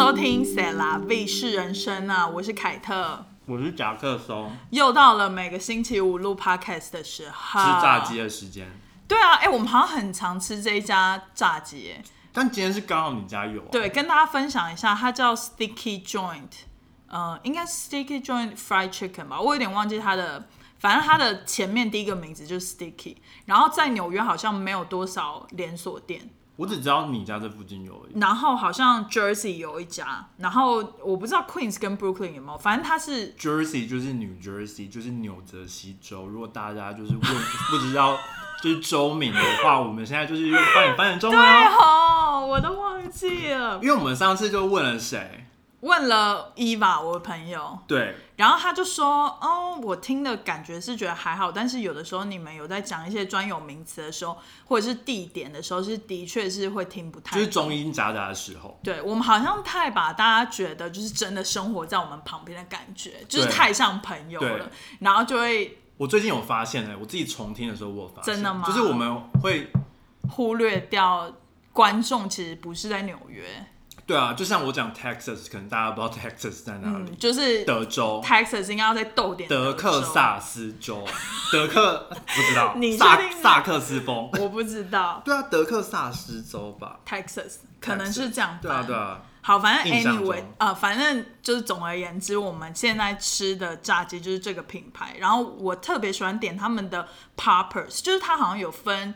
收听《塞拉 V 是人生》啊，我是凯特，我是夹克松，又到了每个星期五录 Podcast 的时候，吃炸鸡的时间。对啊，哎、我们好像很常吃这一家炸鸡，哎但今天是刚好你家有、啊，对，跟大家分享一下，它叫 Sticky Joint，呃，应该是 Sticky Joint Fried Chicken 吧，我有点忘记它的，反正它的前面第一个名字就是 Sticky，然后在纽约好像没有多少连锁店，我只知道你家这附近有而已。然后好像 Jersey 有一家，然后我不知道 Queens 跟 Brooklyn 有没有，反正它是 Jersey 就是 New Jersey，就是纽泽西州。如果大家就是问 不知道就是州名的话，我们现在就是用翻译翻译中文。哦，我都忘记了。因为我们上次就问了谁，问了伊娃，我的朋友，对，然后他就说：“哦，我听的感觉是觉得还好，但是有的时候你们有在讲一些专有名词的时候，或者是地点的时候，是的确是会听不太。就是中英夹杂的时候。对我们好像太把大家觉得就是真的生活在我们旁边的感觉，就是太像朋友了，然后就会我最近有发现呢、我自己重听的时候我有发现，真的吗？就是我们会，忽略掉观众其实不是在纽约，对啊，就像我讲 Texas，可能大家不知道 Texas 在哪里，嗯，就是德州。Texas 应该要再逗点德克州，萨斯州，德克不知道，你萨萨克斯风，我不知道 对啊，德克萨斯州吧，Texas 可能是这样对啊翻对啊，好，反正印象 anyway，中呃，反正就是总而言之，我们现在吃的炸鸡就是这个品牌。然后我特别喜欢点他们的 poppers，就是它好像有分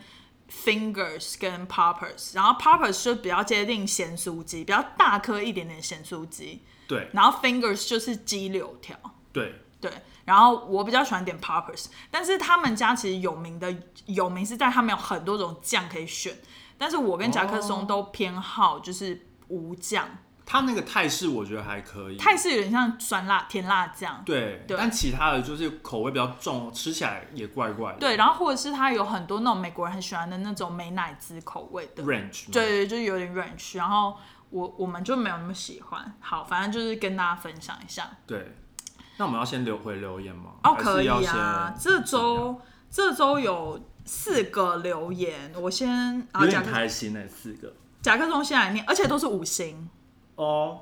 fingers 跟 poppers，然后 poppers 就比较接近咸酥鸡，比较大颗一点点咸酥鸡，对然后 fingers 就是鸡柳条。对，对，然后我比较喜欢点 poppers，但是他们家其实有名的有名是在他们有很多种酱可以选，但是我跟夹克松哦都偏好就是无酱。它那个泰式我觉得还可以，泰式有点像酸辣甜辣酱，对，对。但其他的就是口味比较重，吃起来也怪怪的，对，然后或者是它有很多那种美国人很喜欢的那种美乃滋口味的，，range，嘛。对，对，就是有点 ranch，然后我我们就没有那么喜欢。好，反正就是跟大家分享一下。对，那我们要先留回留言吗？哦，可以啊，先这周这周有四个留言，我先啊有点开心那四个。甲克松先来念，而且都是五星。哦，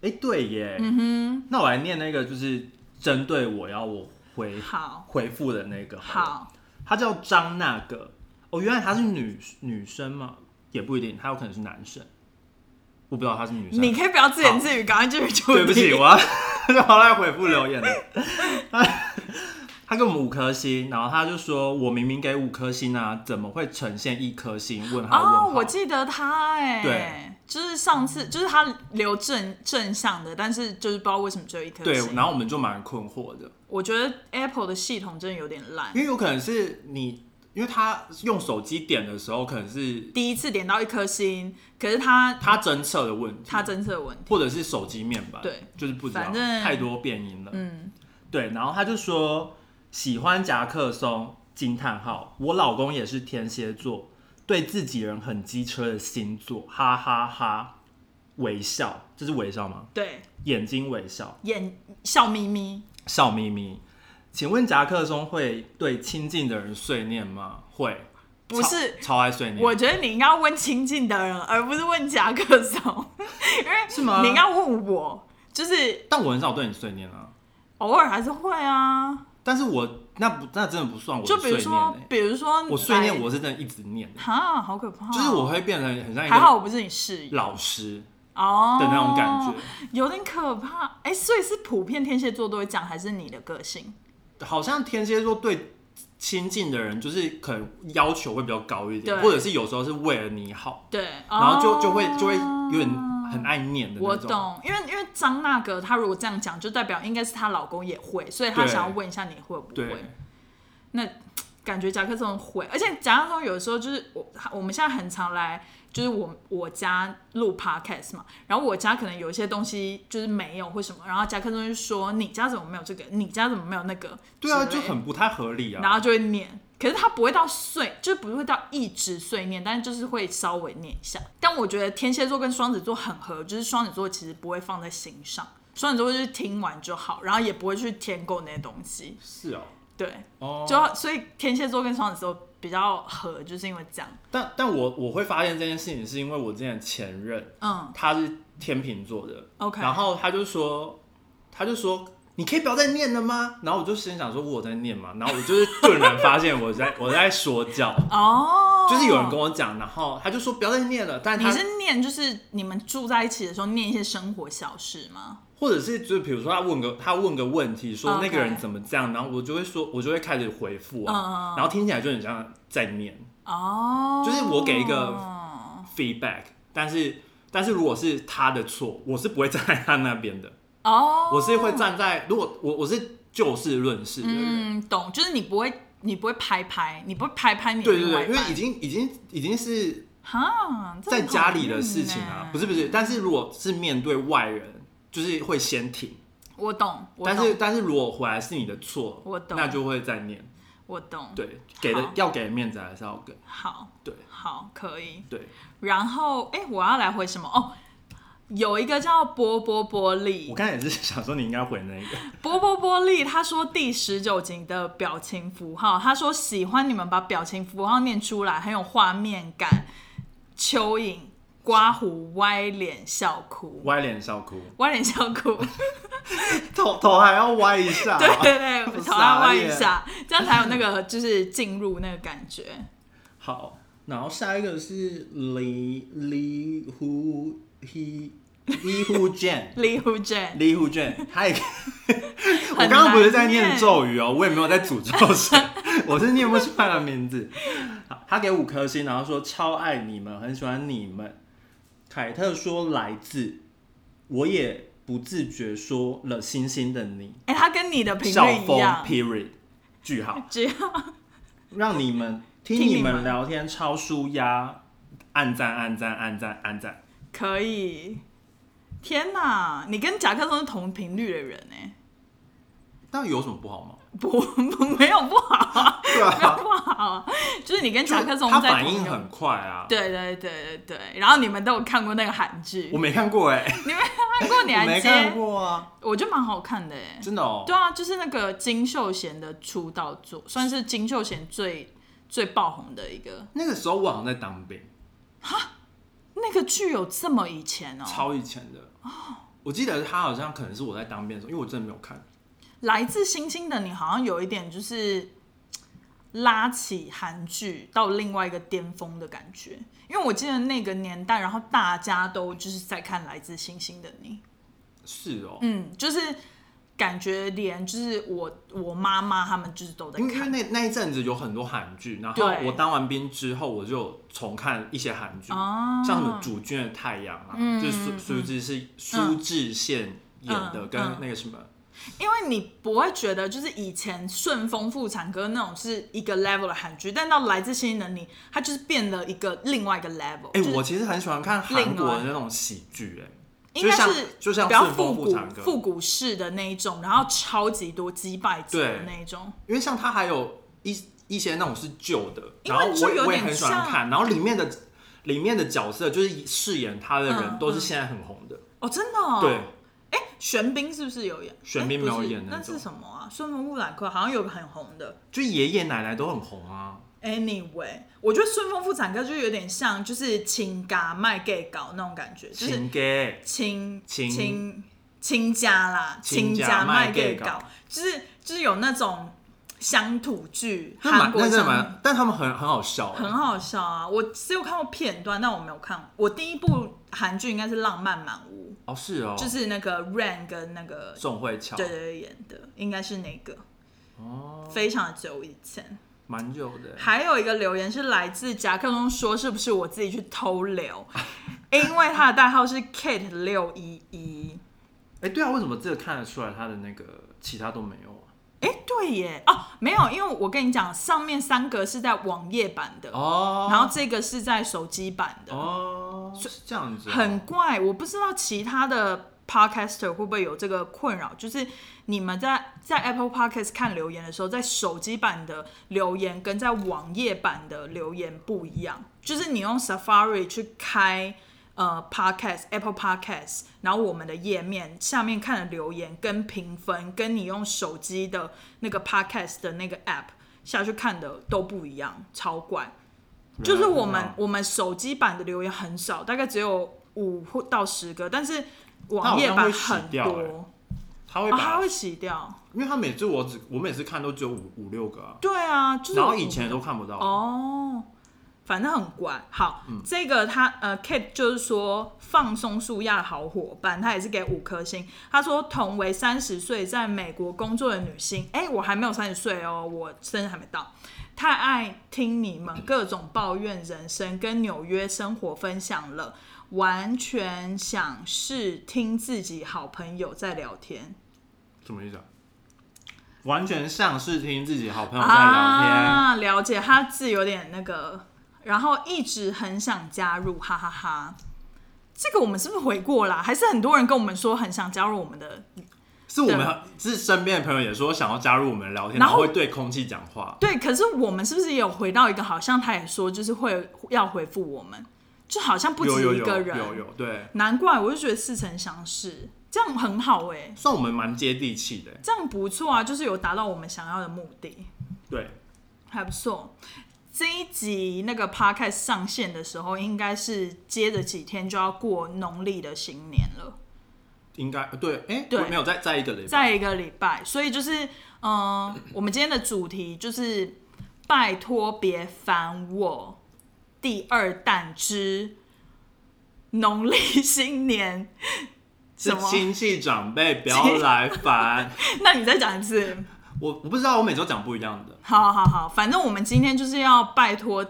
哎，对耶，嗯哼，那我来念那个就是针对我要我回好，回复的那个了。好，他叫张那个，哦，原来他是女女生嘛？也不一定，他有可能是男生，我不知道他是女生。你可以不要自言自语，赶快继续出对不起，我要 我要来回复留言了。他 他给我们五颗星，然后他就说：“我明明给五颗星啊，怎么会呈现一颗星？”问号问号。哦，我记得他哎，对，就是上次就是他留正正向的，但是就是不知道为什么只有一颗对，然后我们就蛮困惑的，我觉得 Apple 的系统真的有点烂因，为有可能是你，因为他用手机点的时候，可能是第一次点到一颗星，可是他他侦测的问题，他侦测的问题，或者是手机面板，对，就是不知道，反正太多变音了。嗯，对，然后他就说喜欢夹克松惊叹号，我老公也是天蝎座，对自己人很机车的星座，哈哈哈微笑，这是微笑吗？对，眼睛微笑，眼笑眯眯，笑眯眯。请问夹克松会对亲近的人碎念吗？会，不是超超爱碎念。我觉得你应该问亲近的人，而不是问夹克松，因为是吗你应该问我，就是但我很少对你碎念啊。偶尔还是会啊，但是我那不那真的不算我的就比如碎念、说欸，比如说我碎念我是真的一直念的，哈，好可怕哦、就是我会变成很像一个还好我不是你室友老师哦的那种感觉。有点可怕。哎、所以是普遍天蝎座都会讲，还是你的个性？好像天蝎座对亲近的人，就是可能要求会比较高一点，对或者是有时候是为了你好，对，然后就哦就会就会有点很爱念的我那种。懂，因为张那个她如果这样讲，就代表应该是她老公也会，所以她想要问一下你会不对会？那 感觉夹克松会，而且夹克松有时候就是我我们现在很常来，就是我我家录 podcast 嘛，然后我家可能有一些东西就是没有或什么，然后夹克松就说你家怎么没有这个，你家怎么没有那个？对啊，就很不太合理啊。然后就会念，可是他不会到碎，就是不会到一直碎念，但是就是会稍微念一下。但我觉得天蝎座跟双子座很合，就是双子座其实不会放在心上，双子座就是听完就好，然后也不会去添购那些东西。是哦，对，哦，就所以天蝎座跟双子座比较合，就是因为这样。但但我我会发现这件事情，是因为我之前前任嗯他是天秤座的，OK，然后他就说，他就说。你可以不要再念了吗？然后我就心想说，我在念嘛，然后我就是顿然发现我在我在说教，哦，就是有人跟我讲，然后他就说不要再念了，但他你是念就是你们住在一起的时候念一些生活小事吗？或者是就是比如说他问个他问个问题，说 OK 那个人怎么这样，然后我就会说，我就会开始回复啊，嗯嗯嗯。然后听起来就很像在念。哦，就是我给一个 feedback，但是但是如果是他的错，我是不会站在他那边的，哦，我是会站在如果我我是就事论事的人，嗯，懂，就是你不会你不会拍拍，你不会拍拍你的对对对，因为已经已经已经是哈在家里的事情啊欸，不是不是，但是如果是面对外人，就是会先停，我懂，我但是，但是如果回来是你的错，我懂。那就会再念。我懂，对，给的要给的面子还是要给。好，对。好，可以。对，然后，哎、我要来回什么？哦，有一个叫波波波利我，刚才也是想说你应该回那个。波波波利，他说第十九集的表情符号，他说喜欢你们把表情符号念出来，很有画面感。蚯蚓、刮胡、歪脸、笑哭，歪脸笑哭，歪脸笑哭，头头还要歪一下。对 对对，头傻要歪一下，这样才有那个就是进入那个感觉。好，然后下一个是李李胡 he 李胡卷，李虎卷，李胡卷，他也。我刚刚不是在念念咒语哦，我也没有在诅咒谁，我是念不出来的名字。好，他给五颗星，然后说超爱你们，很喜欢你们。凯特说来自，我也不自觉说了星星的你，哎、他跟你的频笑疯率一样，period 句号。只要让你们听听你们你们聊天超舒压，按赞按赞按赞按赞。可以。天哪，你跟甲壳虫是同频率的人哎，那有什么不好吗？不不 没有不好啊，对没有啊，不好啊，就是你跟甲壳虫他反应很快啊。对对对对对，然后你们都有看过那个韩剧我，没看过哎、你没看过？你我还没看接？过啊，我觉得蛮好看的哎。真的哦。对啊，就是那个金秀贤的出道作，算是金秀贤最最爆红的一个。那个时候我好像在当兵，那个剧有这么以前哦、超以前的。我记得他好像可能是我在当兵的时候，因为我真的没有看。来自星星的你好像有一点就是拉起韩剧到另外一个巅峰的感觉，因为我记得那个年代，然后大家都就是在看《来自星星的你》，是哦，嗯，就是感觉连就是我我妈妈他们就是都在因为因为看。那那一阵子有很多韩剧，然后对。我当完兵之后，我就重看一些韩剧，哦，像什么《主君的太阳》啊，嗯就是苏苏志是苏志燮演的，跟那个什么。因为你不会觉得就是以前顺风妇产科那种是一个 level 的韩剧，但到来自星星的你，它就是变了一个另外一个 level。哎、就是我其实很喜欢看韩国的那种喜剧，哎，应该是就像比较复古复古式的那一种，然后超级多击败者的那一种。因为像它还有一一些那种是旧的，然后就有点我也我也很喜欢看，然后里面的里面的角色就是饰演他的人嗯都是现在很红的，哦，真的、哦。对，哎，玄彬是不是有演？玄彬没有演那那是什么啊？顺风妇产科好像有个很红的。就爷爷奶奶都很红啊。Anyway，我觉得顺丰妇产科就有点像就是亲家卖 gay 搞那种感觉，就是亲亲亲亲家啦，亲亲家家卖卖 gay 搞。搞，就是就是有那种乡土剧，韩国真的蛮，但他们很很好笑，很好笑啊！我只有看过片段，但我没有看。我第一部韩剧应该是《浪漫满屋哦，是哦，》，就是那个 Rain 跟那个宋慧乔，对对对演的，应该是那个，哦，非常久以前。蛮久的。还有一个留言是来自夹克中说，是不是我自己去偷留？因为他的代号是 Kate 六一一。哎，对啊，为什么这个看得出来他的那个其他都没有啊？哎，对耶，哦，没有，因为我跟你讲，上面三个是在网页版的，哦，然后这个是在手机版的，哦，是这样子哦，很怪，我不知道其他的 podcaster 会不会有这个困扰，就是你们在在 Apple Podcast 看留言的时候，在手机版的留言跟在网页版的留言不一样，就是你用 Safari 去开。呃，Podcast Apple Podcast，然后我们的页面下面看的留言跟评分，跟你用手机的那个 Podcast 的那个 App 下去看的都不一样，超怪。就是我们我们手机版的留言很少，大概只有五或到十个，但是网页版很多，他会把，会洗掉。因为他每次我只我每次看都只有五五六个啊，对啊，就是我然后以前都看不到。哦，反正很怪。好，嗯这个他呃，Kate 就是说放松树亚好伙伴，他也是给五颗星。他说同为三十岁在美国工作的女性，哎、我还没有三十岁哦，我生日还没到。太爱听你们各种抱怨人生跟纽约生活分享了，完全想是听自己好朋友在聊天。什么意思啊？完全像是听自己好朋友在聊天。啊，了解，他字有点那个，然后一直很想加入，哈哈哈这个我们是不是回过啦？还是很多人跟我们说很想加入我们的？是我们是身边的朋友也说想要加入我们聊天，然后然后会对空气讲话。对，可是我们是不是也有回到一个，好像他也说就是会要回复我们，就好像不止一个人。有有，对，难怪我就觉得似曾相识，这样很好哎、算我们蛮接地气的。这样不错啊，就是有达到我们想要的目的。对，还不错。这一集那个 podcast 上线的时候，应该是接着几天就要过农历的新年了，应该对，哎、对没有在在一个礼拜，再一个礼拜，所以就是，嗯、我们今天的主题就是拜托别烦我，第二弹之农历新年。是什么？亲戚长辈不要来烦。那你再讲一次。我我不知道，我每周讲不一样的。好好好，反正我们今天就是要拜托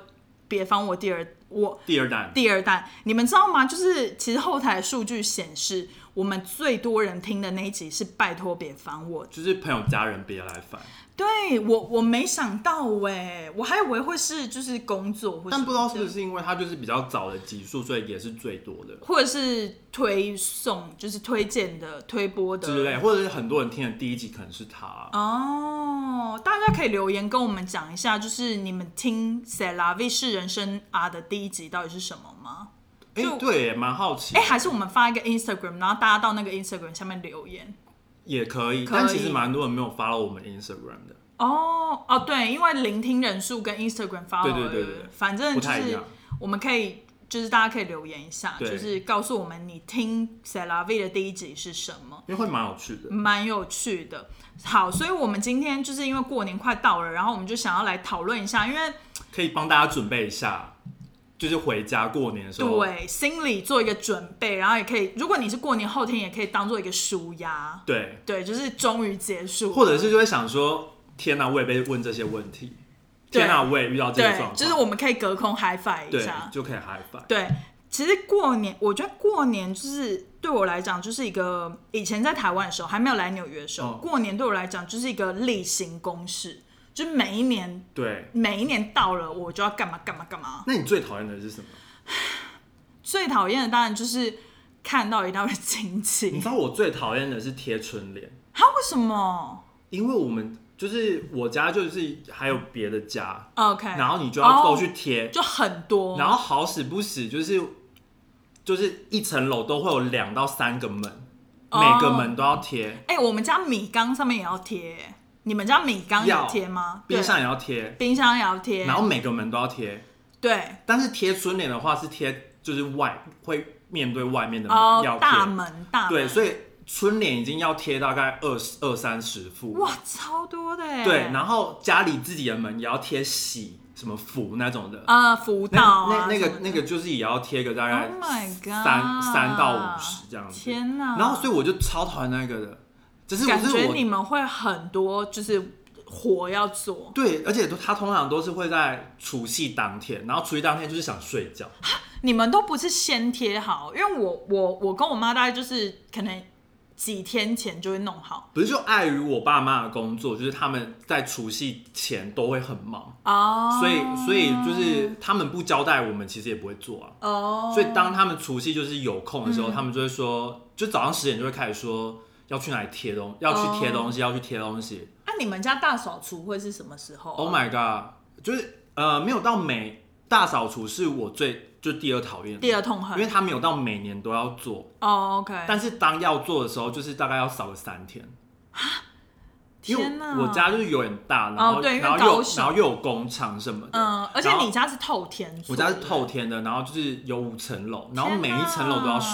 别方我第二我第二弹，第二弹，你们知道吗？就是其实后台的数据显示，我们最多人听的那一集是“拜托别烦我就是朋友家人别来烦，”。对我，我没想到哎，我还以为会是就是工作，或但不知道是不是是因为它就是比较早的集数，所以也是最多的或者是推送，就是推荐的、推播的之类，或者是很多人听的第一集可能是他。哦，大家可以留言跟我们讲一下，就是你们听《塞拉 V 是人生啊》的第一集到底是什么吗？哎、就对，蛮好奇哎、，还是我们发一个 Instagram，然后大家到那个 Instagram 下面留言。也可以，可以但其实蛮多人没有 follow 我们 Instagram 的，哦哦，对，因为聆听人数跟 Instagram 发对对对对反正就是。我们可以，就是大家可以留言一下，就是告诉我们你听 s e l a V》的第一集是什么，因为会蛮有趣的。蛮有趣的。好，所以我们今天就是因为过年快到了，然后我们就想要来讨论一下，因为可以帮大家准备一下，就是回家过年的时候，对心里做一个准备，然后也可以，如果你是过年后天，也可以当做一个舒压。对，对，就是终于结束，或者是就会想说，天哪、我也被问这些问题，天哪、我也遇到这个状对，况，就是我们可以隔空 high five 一下，就可以 high five。对，其实过年，我觉得过年就是对我来讲，就是一个以前在台湾的时候，还没有来纽约的时候，哦过年对我来讲就是一个例行公事，就是每一年对，每一年到了，我就要干嘛干嘛干嘛。那你最讨厌的是什么？最讨厌的当然就是看到一大堆亲戚。你知，道我最讨厌的是贴春联，他为什么？因为我们就是我家就是还有别的家，？OK，然后你就要哦都去贴，就很多，然后好死不死就是就是一层楼都会有两到三个门，哦。每个门都要贴，哎、我们家米缸上面也要贴，你们家米缸有要贴吗？冰箱也要贴，冰箱也要贴，然后每个门都要贴。对。但是贴春联的话是贴就是外会面对外面的门、要贴，哦大门大门，对，所以春联已经要贴大概二十二三十副，哇，超多的耶。对，然后家里自己的门也要贴喜什么福那种的，啊，福到啊那那个那个就是也要贴个大概 Oh my god，三三到五十这样子，天哪！然后所以我就超讨厌那个的，只是我感觉是我你们会很多就是活要做，对，而且都他通常都是会在除夕当天，然后除夕当天就是想睡觉，你们都不是先贴好，因为我我我跟我妈大概就是可能几天前就会弄好。不是就碍于我爸妈的工作，就是他们在除夕前都会很忙，哦，所以所以就是他们不交代我们，其实也不会做啊。哦，所以当他们除夕就是有空的时候，嗯。他们就会说，就早上十点就会开始说要去哪里贴东，要去贴东西，要去贴东西。那、你们家大扫除会是什么时候？啊、Oh my god！就是呃没有到每大扫除是我最就第二讨厌，第二痛恨。因为他没有到每年都要做，哦，OK，但是当要做的时候，就是大概要扫个三天。因为天哪。我家就是有点大，然后、然后又有然后又有工厂什么的，嗯，而且你家是透天，我家是透天的，然后就是有五层楼，然后每一层楼都要哪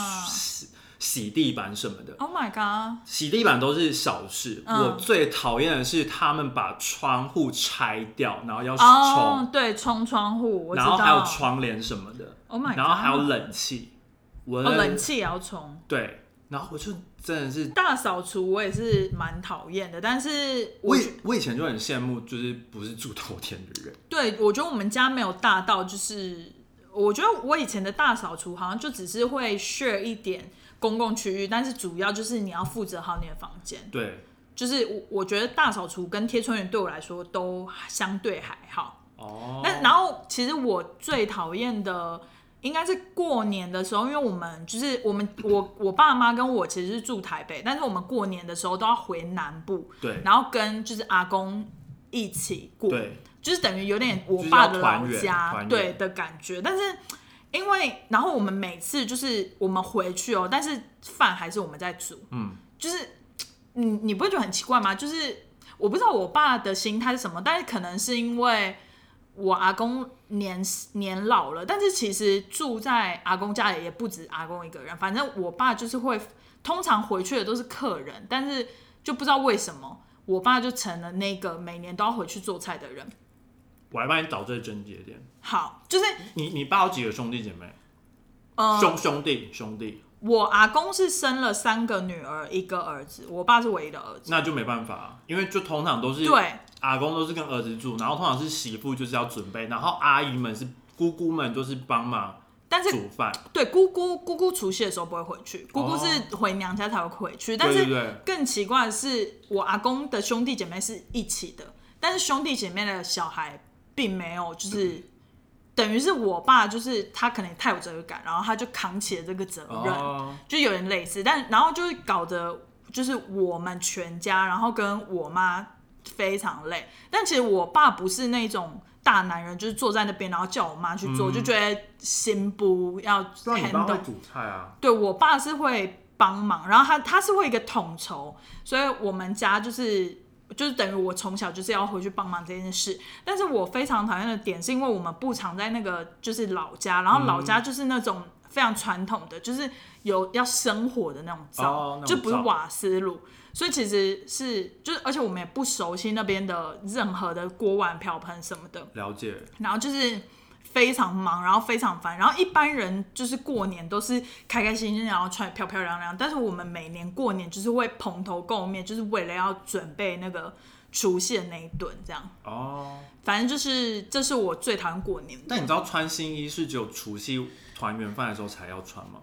洗洗地板什么的。，Oh my god，洗地板都是小事，嗯。我最讨厌的是他们把窗户拆掉，然后要冲，哦，对，冲窗户，然后还有窗帘什么的。Oh my god 然后还有冷气，我哦，冷气也要冲。对，然后我就真的是，大扫除我也是蛮讨厌的，但是我以我以前就很羡慕，就是不是住头天的人，对我觉得我们家没有大到，就是我觉得我以前的大扫除好像就只是会 share 一点公共区域，但是主要就是你要负责好你的房间。对，就是我我觉得大扫除跟贴春联对我来说都相对还好。哦，那然后其实我最讨厌的应该是过年的时候，因为我们就是我们我我爸妈跟我其实是住台北，但是我们过年的时候都要回南部，对然后跟就是阿公一起过，对，就是等于有点我爸的老家对的感觉，但是。因为，然后我们每次就是我们回去哦，但是饭还是我们在煮，嗯，就是你你不会觉得很奇怪吗？就是我不知道我爸的心态是什么，但是可能是因为我阿公年年老了，但是其实住在阿公家里也不止阿公一个人，反正我爸就是会通常回去的都是客人，但是就不知道为什么我爸就成了那个每年都要回去做菜的人。我来帮你找最症结点。好，就是你你爸有几个兄弟姐妹？呃，兄兄弟兄弟，我阿公是生了三个女儿一个儿子，我爸是唯一的儿子。那就没办法、啊，因为就通常都是对，阿公都是跟儿子住，然后通常是媳妇就是要准备，然后阿姨们是姑姑们就是帮忙但是煮饭，对姑姑姑姑除夕的时候不会回去，姑姑是回娘家才会回去。但是更奇怪的是，我阿公的兄弟姐妹是一起的，但是兄弟姐妹的小孩并没有，就是等于是我爸，就是他可能太有责任感，然后他就扛起了这个责任，哦，就有点类似。但然后就是搞得就是我们全家，然后跟我妈非常累。但其实我爸不是那种。大男人就是坐在那边，然后叫我妈去做，就觉得心不要不然你爸会 handle 煮菜啊？对我爸是会帮忙，然后他他是会一个统筹，所以我们家就是就是等于我从小就是要回去帮忙这件事。但是我非常讨厌的点是因为我们不常在那个就是老家，然后老家就是那种非常传统的，就是有要生火的那种灶，就不是瓦斯炉。所以其实是就是，而且我们也不熟悉那边的任何的锅碗瓢盆什么的，了解，然后就是非常忙，然后非常烦，然后一般人就是过年都是开开心心，然后穿得漂漂亮亮，但是我们每年过年就是会蓬头垢面，就是为了要准备那个除夕的那一顿，这样。哦。反正就是这是我最讨厌过年的。但你知道穿新衣是只有除夕团圆饭的时候才要穿吗？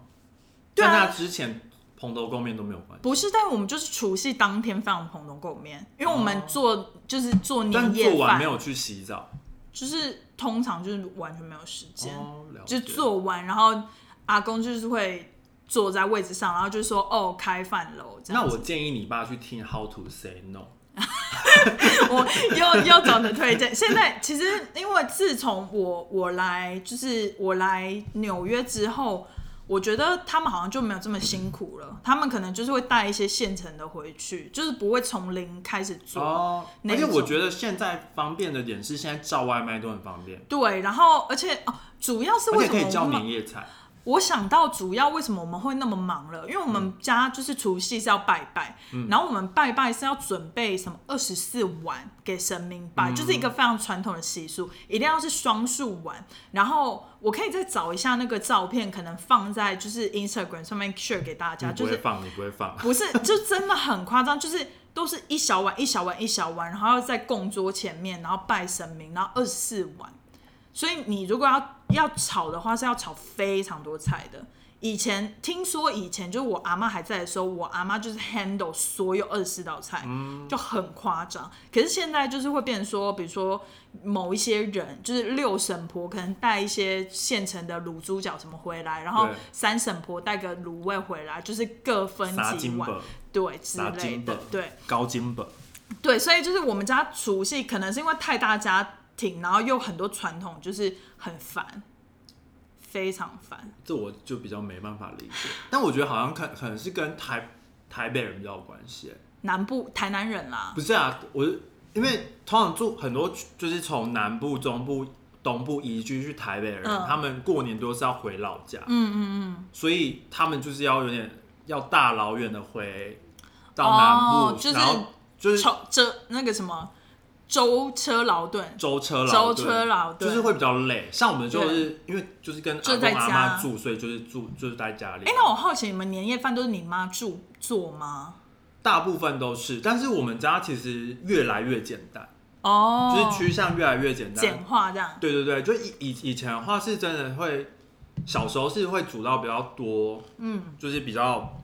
对啊在那之前蓬头垢面都没有关系。不是，但我们就是除夕当天非常蓬头垢面，因为我们做、就是做但年夜饭做完没，有去洗澡，就是通常就是完全没有时间。哦，就。做完，然后阿公就是会坐在位置上，然后就说：“哦，开饭喽。”这样。那我建议你爸去听 How to Say No。我又又找的推荐。现在其实因为自从我我来就是我来纽约之后，我觉得他们好像就没有这么辛苦了。他们可能就是会带一些现成的回去，就是不会从零开始做。哦，而且我觉得现在方便的点是，现在叫外卖都很方便，对，然后而且哦，主要是为什么可以叫年夜菜。我想到主要为什么我们会那么忙了，因为我们家就是除夕是要拜拜，然后我们拜拜是要准备什么二十四碗给神明拜，就是一个非常传统的习俗，一定要是双数碗。然后我可以再找一下那个照片，可能放在就是 Instagram 上面 share 给大家，就是不会放，你不会放。不是，就真的很夸张，就是都是一小碗一小碗一小碗，然后要在供桌前面，然后拜神明，然后二十四碗。所以你如果要要炒的话，是要炒非常多菜的。以前听说以前就是我阿妈还在的时候，我阿妈就是 handle 所有二十四道菜，就很夸张。可是现在就是会变成说，比如说某一些人，就是六婶婆可能带一些现成的卤猪脚什么回来，然后三婶婆带个卤味回来，就是各分几碗，对之撒类，，的对。高金本。对，所以就是我们家除夕可能是因为太大家庭，然后又很多传统，就是很烦，非常烦。这我就比较没办法理解。但我觉得好像可可能是跟台台北人比较有关系欸。南部台南人啦不，是啊，我因为通常住很多就是从南部、中部、东部移居去台北的人，嗯他们过年都是要回老家，嗯嗯嗯，所以他们就是要有点要大老远的回到南部，哦就是然后就是从这那个什么舟车劳顿，舟车劳舟顿车劳顿，就是会比较累。像我们就是因为就是跟阿就在公阿家。妈住，所以就是住就是在家里。哎、那我好奇，你们年夜饭都是你妈住做吗？大部分都是，但是我们家其实越来越简单，哦，就是趋向越来越简单。简化这样。对对对，就以以以前的话是真的会，小时候是会煮到比较多，嗯。就是比较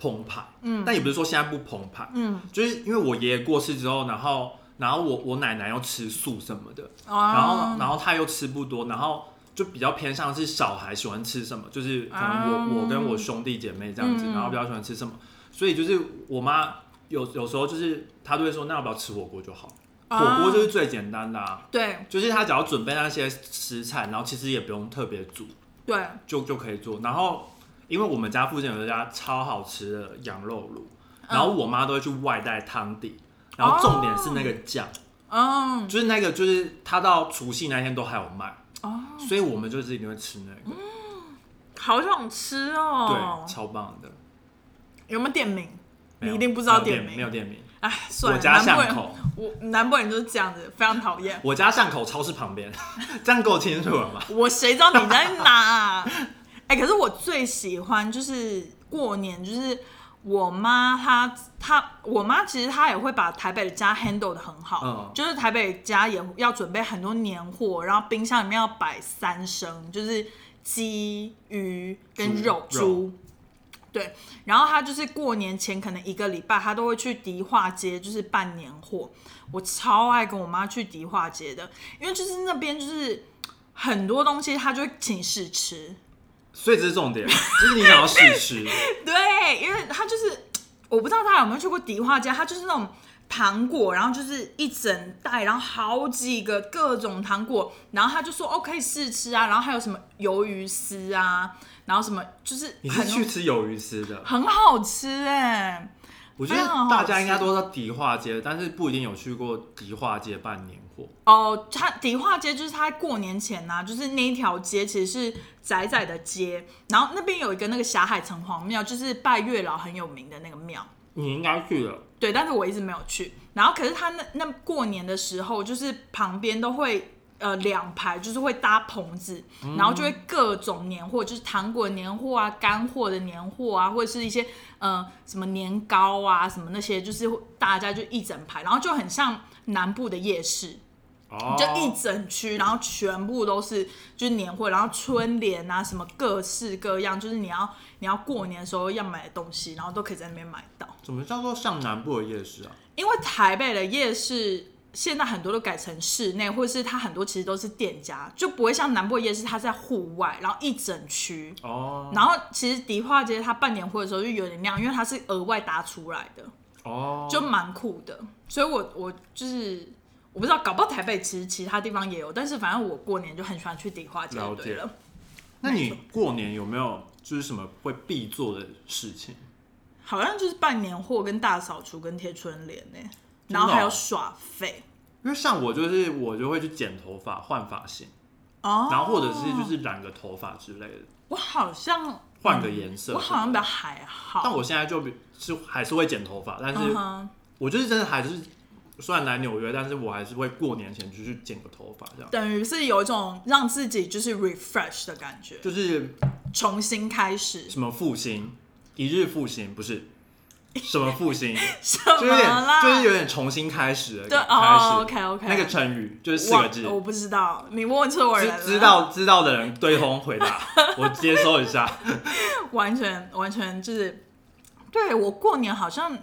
澎湃，嗯。但也不是说现在不澎湃，嗯，就是因为我爷爷过世之后，然后然后我我奶奶又吃素什么的，哦，然后然后她又吃不多，然后就比较偏向是小孩喜欢吃什么，就是可能我、啊我跟我兄弟姐妹这样子，然后比较喜欢吃什么，所以就是我妈有有时候就是她都会说，那要不要吃火锅就好，啊火锅就是最简单的啊。对。就是她只要准备那些食材，然后其实也不用特别煮，对，就就可以做。然后因为我们家附近有一家超好吃的羊肉炉，嗯。然后我妈都会去外带汤底，然后重点是那个酱，嗯，就是那个就是他到除夕那天都还有卖，哦，所以我们就是一定会吃那个，好想吃哦对，。超棒的。有没有店名？没有你一定不知道店店名没有店名。哎，算了，我家南部人，巷口，我南部人就是这样子，非常讨厌。我家巷口超市旁边，这样够清楚了吗？我谁知道你在哪、啊？哎、可是我最喜欢就是过年，就是我妈她她我妈其实她也会把台北的家 handle 的很好，嗯就是台北家也要准备很多年货，然后冰箱里面要摆三升，就是鸡、鱼跟猪肉、肉猪。对，然后她就是过年前可能一个礼拜，她都会去迪化街，就是办年货。我超爱跟我妈去迪化街的，因为就是那边就是很多东西，她就会请试吃。所以这是重点，就是你想要试吃，对，因为他就是我不知道大家有没有去过迪化街，它就是那种糖果，然后就是一整袋，然后好几个各种糖果，然后他就说哦可以试吃啊，然后还有什么鱿鱼丝啊，然后什么就是你是去吃鱿鱼丝的？很好吃哎、我觉得大家应该都知道迪化街，但是不一定有去过迪化街半年货。哦，它迪化街就是它过年前呐、就是那一条街其实是窄窄的街，然后那边有一个那个霞海城隍庙，就是拜月老很有名的那个庙。你应该去了，对，但是我一直没有去。然后可是他那那过年的时候，就是旁边都会呃两排，就是会搭棚子，然后就会各种年货，就是糖果年货啊、干货的年货啊，或者是一些呃什么年糕啊什么那些，就是大家就一整排，然后就很像南部的夜市。哦就一整区，然后全部都是就是年货，然后春联啊什么各式各样，就是你要你要过年的时候要买的东西，然后都可以在那边买到。怎么叫做像南部的夜市啊？因为台北的夜市现在很多都改成室内，或者是它很多其实都是店家，就不会像南部的夜市，它在户外，然后一整区。哦然后其实迪化街它办年会的时候就有点那样，因为它是额外搭出来的，哦，就蛮酷的。所以我我就是我不知道，搞不好台北其实其他地方也有，但是反正我过年就很喜欢去迪化街了解。对了。那你过年有没有就是什么会必做的事情？好像就是办年货、跟大扫除、跟贴春联呢、然后还有耍废。因为像我就是我就会去剪头发换发型，哦，然后或者是就是染个头发之类的，我好像换个颜色。我好像比较还好，但我现在就比是还是会剪头发，但是我就是真的还是虽然来纽约，但是我还是会过年前就去剪个头发，这样等于是有一种让自己就是 refresh 的感觉，就是重新开始。什么复兴，一日复兴不是 什么复兴，什就有点么？就是有点重新开始的对感开哦始。，OK OK，那个成语就是四个字，我不知道，你问错人了。知知道知道的人对通回答，我接收一下。完全完全就是，对我过年好像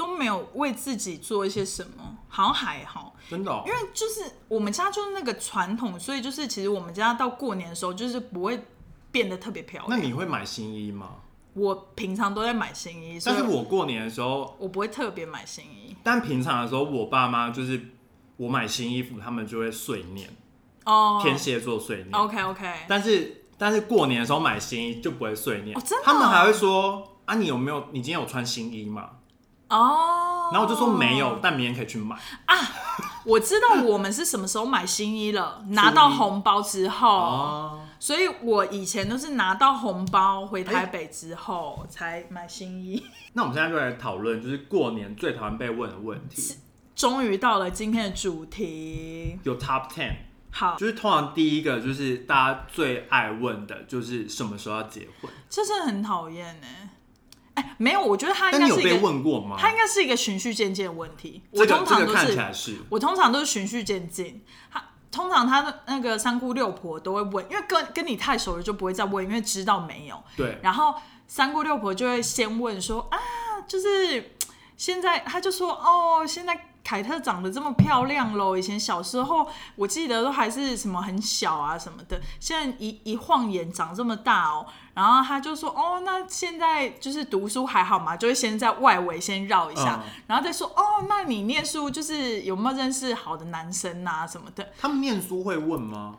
都没有为自己做一些什么，好像还好，真的、哦因，为就是我们家就是那个传统，所以就是其实我们家到过年的时候就是不会变得特别漂亮那。你会买新衣吗？我平常都在买新衣，但是我过年的时候，我不会特别买新衣但平常的时候，我爸妈就是我买新衣服，他们就会碎念，哦。天蝎座碎念。OK OK，但是但是过年的时候买新衣就不会碎念，哦真的哦他们还会说啊，你有没有？你今天有穿新衣吗？哦，然后我就说没有，但明天可以去买啊。我知道我们是什么时候买新衣了，拿到红包之后，哦，所以我以前都是拿到红包回台北之后才买新衣。那我们现在就来讨论，就是过年最讨厌被问的问题，终于到了今天的主题，有 Top Ten，好，就是通常第一个就是大家最爱问的，就是什么时候要结婚。这是很讨厌呢。哎，没有，我觉得他应但你有被该是一个，问过吗？他应该是一个循序渐进的问题。这我通常都是起来是，我通常都是循序渐进。他通常他的那个三姑六婆都会问，因为跟跟你太熟了就不会再问，因为知道没有。对，然后三姑六婆就会先问说啊，就是现在他就说哦，现在凯特长得这么漂亮喽，以前小时候我记得都还是什么很小啊什么的，现在一一晃眼长这么大哦。然后他就说哦，那现在就是读书还好嘛？就会先在外围先绕一下，嗯然后再说哦，那你念书就是有没有认识好的男生啊什么的？他们念书会问吗？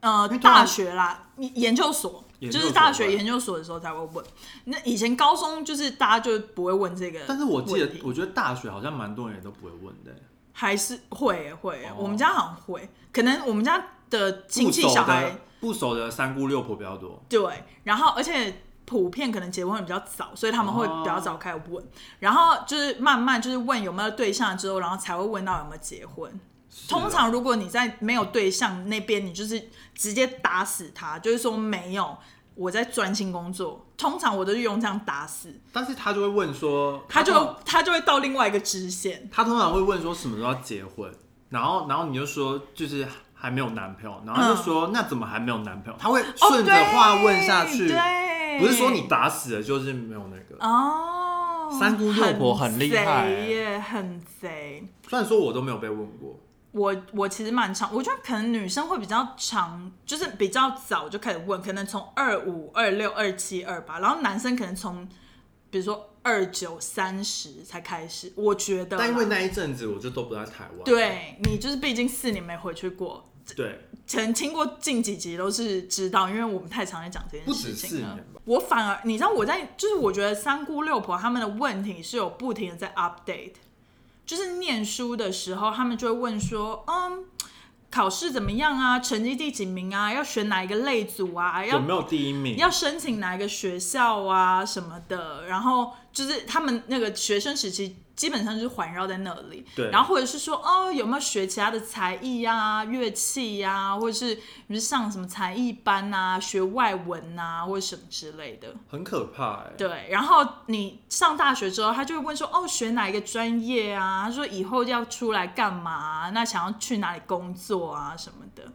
呃大学啦，研究所就是大学研究所的时候才会问。那以前高中就是大家就不会问这个但是我记得，我觉得大学好像蛮多人也都不会问的。还是会会、哦我们家好像会，可能我们家的亲戚小孩的不熟的三姑六婆比较多。对，然后而且普遍可能结婚的比较早，所以他们会哦比较早开始问，然后就是慢慢就是问有没有对象之后，然后才会问到有没有结婚。是通常如果你在没有对象那边，你就是直接打死他，就是说没有，我在专心工作。通常我都是用这样打死，但是他就会问说，他就他就会到另外一个支线。他通常会问说什么时候要结婚，然后然后你就说就是还没有男朋友，然后就说、那怎么还没有男朋友？他会顺着话问下去，哦对，不是说你打死了就是没有那个。哦，三姑六婆很厉害贼耶，很贼。虽然说我都没有被问过，我我其实蛮常，我觉得可能女生会比较常，就是比较早就开始问，可能从二五、二六、二七、二八，然后男生可能从比如说二九、三十才开始。我觉得，但因为那一阵子我就都不在台湾。对你就是毕竟四年没回去过，对，可能听过近几集都是知道，因为我们太常在讲这件事情了。我反而你知道我在就是我觉得三姑六婆他们的问题是有不停的在 update，就是念书的时候他们就会问说，嗯，考试怎么样啊？成绩第几名啊？要选哪一个类组啊？要有没有第一名？要申请哪一个学校啊什么的，然后就是他们那个学生时期基本上就是环绕在那里，对然后或者是说哦有没有学其他的才艺呀、乐器呀、或者是你是上什么才艺班啊、学外文啊或者什么之类的。很可怕哎、对，然后你上大学之后，他就会问说：“哦，学哪一个专业啊？”他说：“以后要出来干嘛？那想要去哪里工作啊什么的。”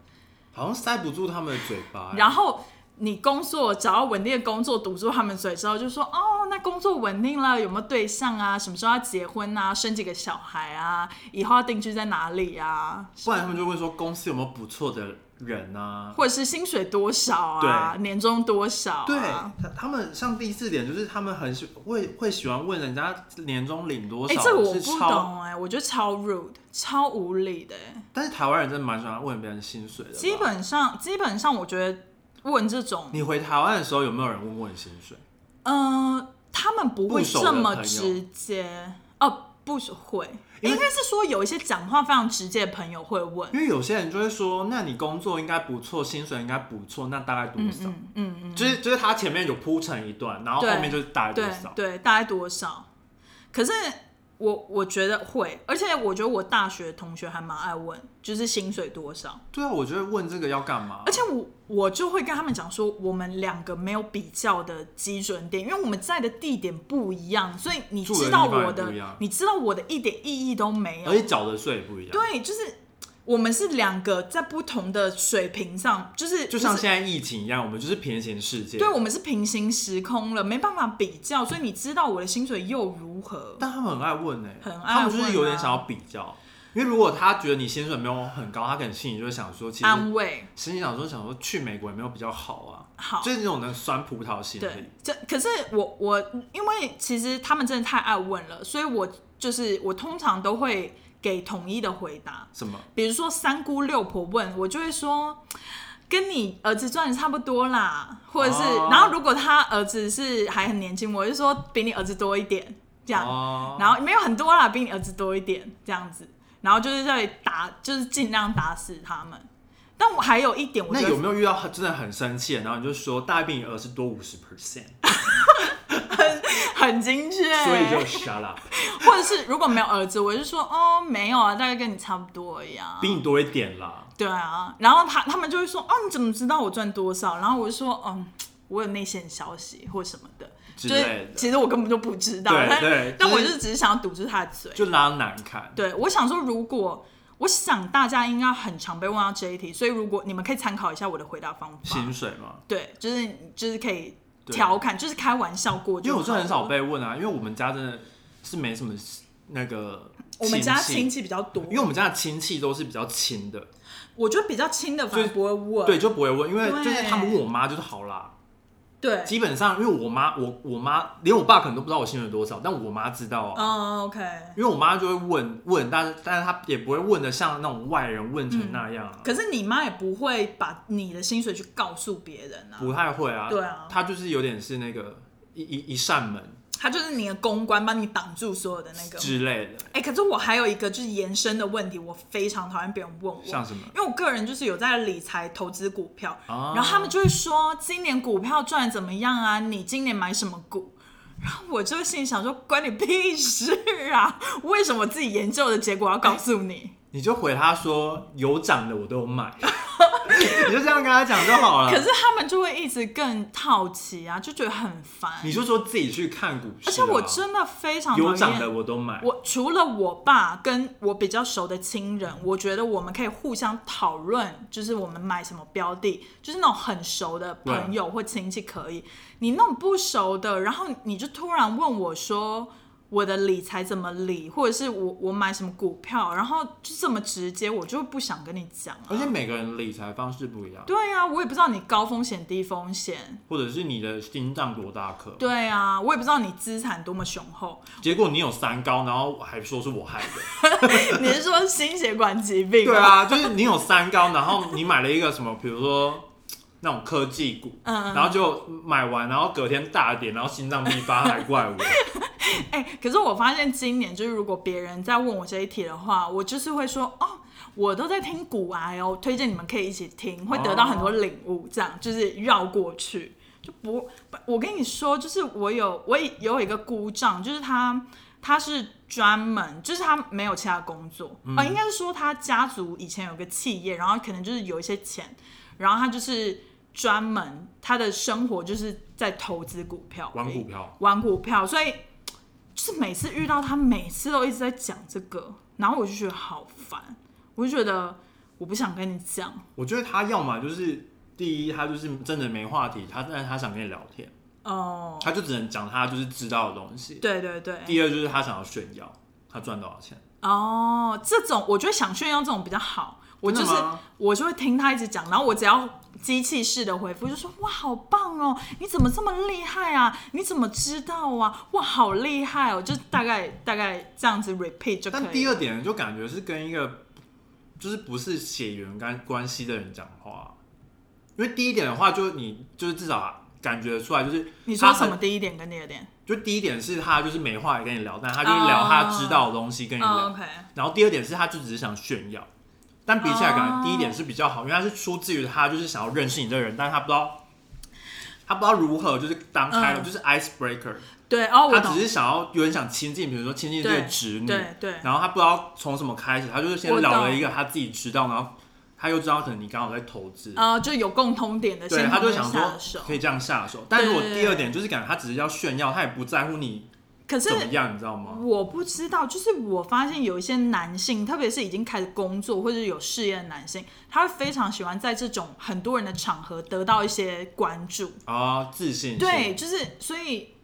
好像塞不住他们的嘴巴、欸。然后你工作找到稳定的工作，堵住他们嘴之后，就说哦，那工作稳定了，有没有对象啊？什么时候要结婚啊？生几个小孩啊？以后要定居在哪里啊？不然他们就问说公司有没有不错的人啊？或者是薪水多少啊？年终多少、啊？对，他他们像第四点就是他们很喜会会喜欢问人家年终领多少，哎、这个我不。懂哎、我觉得超 rude，超无理的、欸。但是台湾人真的蛮喜欢问别人薪水的。基本上，基本上，我觉得问这种，你回台湾的时候有没有人问过你薪水？嗯、他们不会这么直接哦，不是会，应该是说有一些讲话非常直接的朋友会问，因为有些人就会说，那你工作应该不错，薪水应该不错，那大概多少？嗯嗯嗯，就是就是他前面有铺成一段，然后后面就是大概多对少？对，大概多少？可是我我觉得会，而且我觉得我大学同学还蛮爱问，就是薪水多少，对啊，我觉得问这个要干嘛而？且我我就会跟他们讲说，我们两个没有比较的基准点，因为我们在的地点不一样，所以你知道我的你知道我的一点意义都没有而。且缴的税也不一样。对，就是我们是两个在不同的水平上，就是就像现在疫情一样，我们就是平行世界。对，我们是平行时空了，没办法比较，所以你知道我的薪水又如何？但他们很爱问呢、很爱他们就是有点想要比较。因为如果他觉得你薪水没有很高，他可能心里就会想说，其实安慰心里想说想说去美国也没有比较好啊，好，就是那种能酸葡萄心理对。，这可是我我因为其实他们真的太爱问了，所以我就是我通常都会给统一的回答。什么？比如说三姑六婆问我，就会说跟你儿子赚的差不多啦，或者是，哦然后如果他儿子是还很年轻，我就说比你儿子多一点这样，哦，然后没有很多啦，比你儿子多一点这样子，然后就是在打，就是尽量打死他们。但我还有一点，我有没有遇到真的很生气，然后你就说大概比你儿子多五十 percent，很精确，所以就 shut up，或者是如果没有儿子，我就说哦没有啊，大概跟你差不多一样。比你多一点啦。对啊，然后他他们就会说哦你怎么知道我赚多少？然后我就说嗯我有内线消息或什么的，就是其实我根本就不知道，但对 对但我就就是只是想要堵住他的嘴。就拉难看。对，我想说，如果我想大家应该很常被问到这一题，所以如果你们可以参考一下我的回答方法。薪水嘛，对，就是就是可以对调侃，就是开玩笑过就。因为我是很少被问啊，因为我们家真的是没什么那个我们家亲戚，比较多，因为我们家的亲戚都是比较亲的，我觉得比较亲的反而就不会问。对，就不会问，因为就是他们问我妈就是好啦。对，基本上，因为我妈，我我妈连我爸可能都不知道我薪水多少，但我妈知道啊。哦，OK，因为我妈就会问问，但是但是她也不会问的像那种外人问成那样啊，可是你妈也不会把你的薪水去告诉别人啊，不太会啊。对啊。她就是有点是那个一一一扇门她就是你的公关，帮你挡住所有的那个。之类的，哎、可是我还有一个就是延伸的问题，我非常讨厌别人问我，像什么因为我个人就是有在理财投资股票，啊然后他们就会说今年股票赚得怎么样啊？你今年买什么股？然后我就心里想说，关你屁事啊！为什么自己研究的结果要告诉你？你就回他说有涨的我都有买，你就这样跟他讲就好了。可是他们就会一直更好奇啊，就觉得很烦。你就说自己去看股市啊，而且我真的非常讨有涨的。我都买，我除了我爸跟我比较熟的亲人，我觉得我们可以互相讨论，就是我们买什么标的，就是那种很熟的朋友或亲戚可以。你那种不熟的，然后你就突然问我说我的理财怎么理，或者是我我买什么股票，然后就这么直接，我就不想跟你讲、啊。而且每个人理财方式不一样，对啊，我也不知道你高风险低风险。或者是你的心脏多大颗，对啊，我也不知道你资产多么雄厚。结果你有三高，然后还说是我害的。你是说心血管疾病？对。啊，就是你有三高，然后你买了一个什么，比如说那种科技股，嗯然后就买完，然后隔天大跌，然后心脏病发还怪我。哎、可是我发现今年就是如果别人在问我这一题的话，我就是会说哦，我都在听古癌哦，推荐你们可以一起听，会得到很多领悟，这样就是绕过去。就不，不我跟你说，就是我有我也有一个姑丈，就是他他是专门，就是他没有其他工作。啊、应该是说他家族以前有个企业，然后可能就是有一些钱，然后他就是专门他的生活就是在投资股票，玩股票，玩股票，所以就是每次遇到他，每次都一直在讲这个，然后我就觉得好烦，我就觉得我不想跟你讲，我觉得他要么就是第一，他就是真的没话题，他但是他想跟你聊天，哦，他就只能讲他就是知道的东西。对对对，第二就是他想要炫耀，他赚多少钱。哦，这种我觉得想炫耀这种比较好，我就是我就会听他一直讲，然后我只要机器式的回复，就说哇好棒哦，你怎么这么厉害啊？你怎么知道啊？哇好厉害哦，就大概大概这样子 repeat 就可以了。但第二点就感觉是跟一个就是不是血缘关关系的人讲话，因为第一点的话，就是你就是至少感觉出来，就是你说什么？第一点跟第二点？就第一点是他就是没话跟你聊，但他就是聊他知道的东西跟你聊。哦，OK，然后第二点是他就只是想炫耀，但比起来感哦觉第一点是比较好，因为他是出自于他就是想要认识你这个人，但是他不知道他不知道如何就是当开了，嗯。就是 icebreaker，、对哦，我他只，是想要有人想亲近，比如说亲近这个侄女，对对，然后他不知道从什么开始，他就是先聊了一个他自己知道，然后他又知道可能你刚好在投资，呃，就有共通点的，对，他就想。说可以这样下手。但如果第二点就是感觉他只是要炫耀，他也不在乎你可是怎么样，你知道吗？我不知道，就是我发现有一些男性，特别是已经开始工作或者有事业的男性，他会非常喜欢在这种很多人的场合得到一些关注。啊，自信，对，，就是所以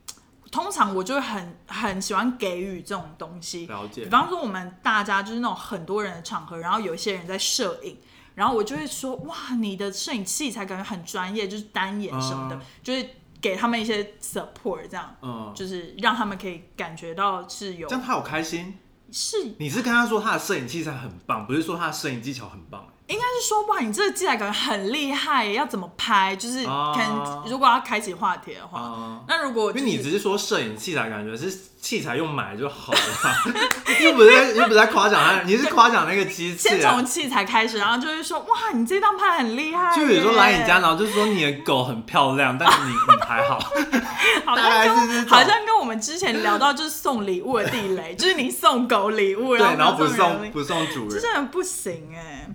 通常我就会很很喜欢给予这种东西。了解比。方说我们大家就是那种很多人的场合，然后有一些人在摄影，然后我就会说哇，你的摄影器材感觉很专业，就是单眼什么的，嗯就是给他们一些 support，这样嗯，就是让他们可以感觉到是有这样他好开心。是你是跟他说他的摄影器材很棒，不是说他的摄影技巧很棒。应该是说哇，你这个器材感觉很厉害，要怎么拍？就是哦可能如果要开启话题的话，啊，那如果、就是、因为你只是说摄影器材，感觉是器材用买就好了，又不是在又不是在夸奖他，你是夸奖那个机器啊先从。器材开始，然后就是说哇，你这张拍很厉害。就比如说来你家，然后就说你的狗很漂亮，但是你 你还好，好像跟好像跟我们之前聊到就是送礼物的地雷，就是你送狗礼物，然后不送不送主人，这真的不行哎。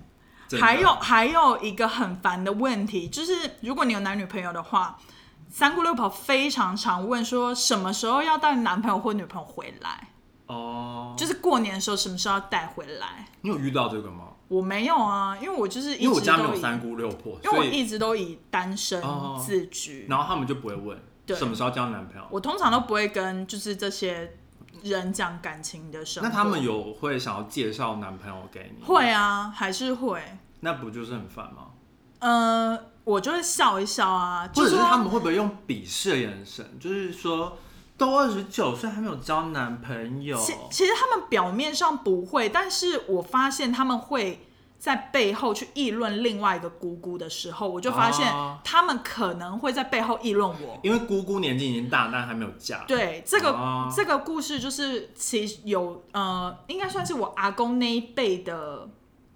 还有还有一个很烦的问题，就是如果你有男女朋友的话，三姑六婆非常常问说什么时候要带男朋友或女朋友回来，哦，就是过年的时候什么时候要带回来。你有遇到这个吗？我没有啊，因为我就是一因为我直都以，家没有三姑六婆，因为我一直都以单身哦自居。然后他们就不会问对什么时候交男朋友。我通常都不会跟就是这些人讲感情的生活。那他们有会想要介绍男朋友给你？会，啊，还是会。那不就是很烦吗？呃，我就会笑一笑啊，或者就是他们会不会用鄙视的眼神，就是说都二十九岁还没有交男朋友？其其实他们表面上不会，但是我发现他们会在背后去议论另外一个姑姑的时候，我就发现哦他们可能会在背后议论我。因为姑姑年纪已经大，但还没有嫁。对这个、哦这个故事，就是其实有呃，应该算是我阿公那一辈的，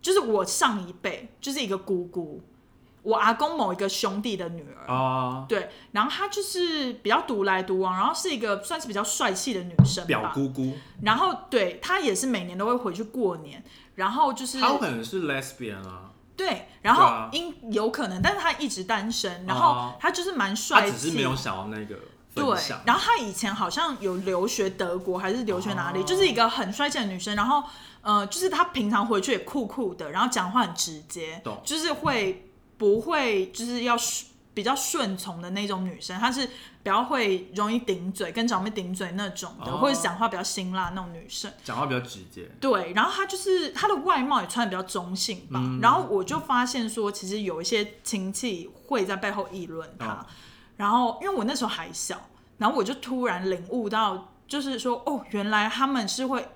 就是我上一辈，就是一个姑姑，我阿公某一个兄弟的女儿。哦，对，然后她就是比较独来独往，然后是一个算是比较帅气的女生吧。表姑姑，然后对她也是每年都会回去过年，然后就是她有可能是 lesbian 啊，对，然后对啊因、有可能，但是她一直单身，然后哦她就是蛮她帅气，只是没有想要那个分对，。然后她以前好像有留学德国还是留学哪里，哦就是一个很帅气的女生。然后呃，就是她平常回去也酷酷的，然后讲话很直接，就是会不会就是要顺比较顺从的那种女生，她是比较会容易顶嘴，跟长辈顶嘴那种的，哦或者讲话比较辛辣那种女生。讲话比较直接。对，然后她就是她的外貌也穿的比较中性吧，嗯然后我就发现说，其实有一些亲戚会在背后议论她，哦然后因为我那时候还小，然后我就突然领悟到，就是说哦，原来他们是会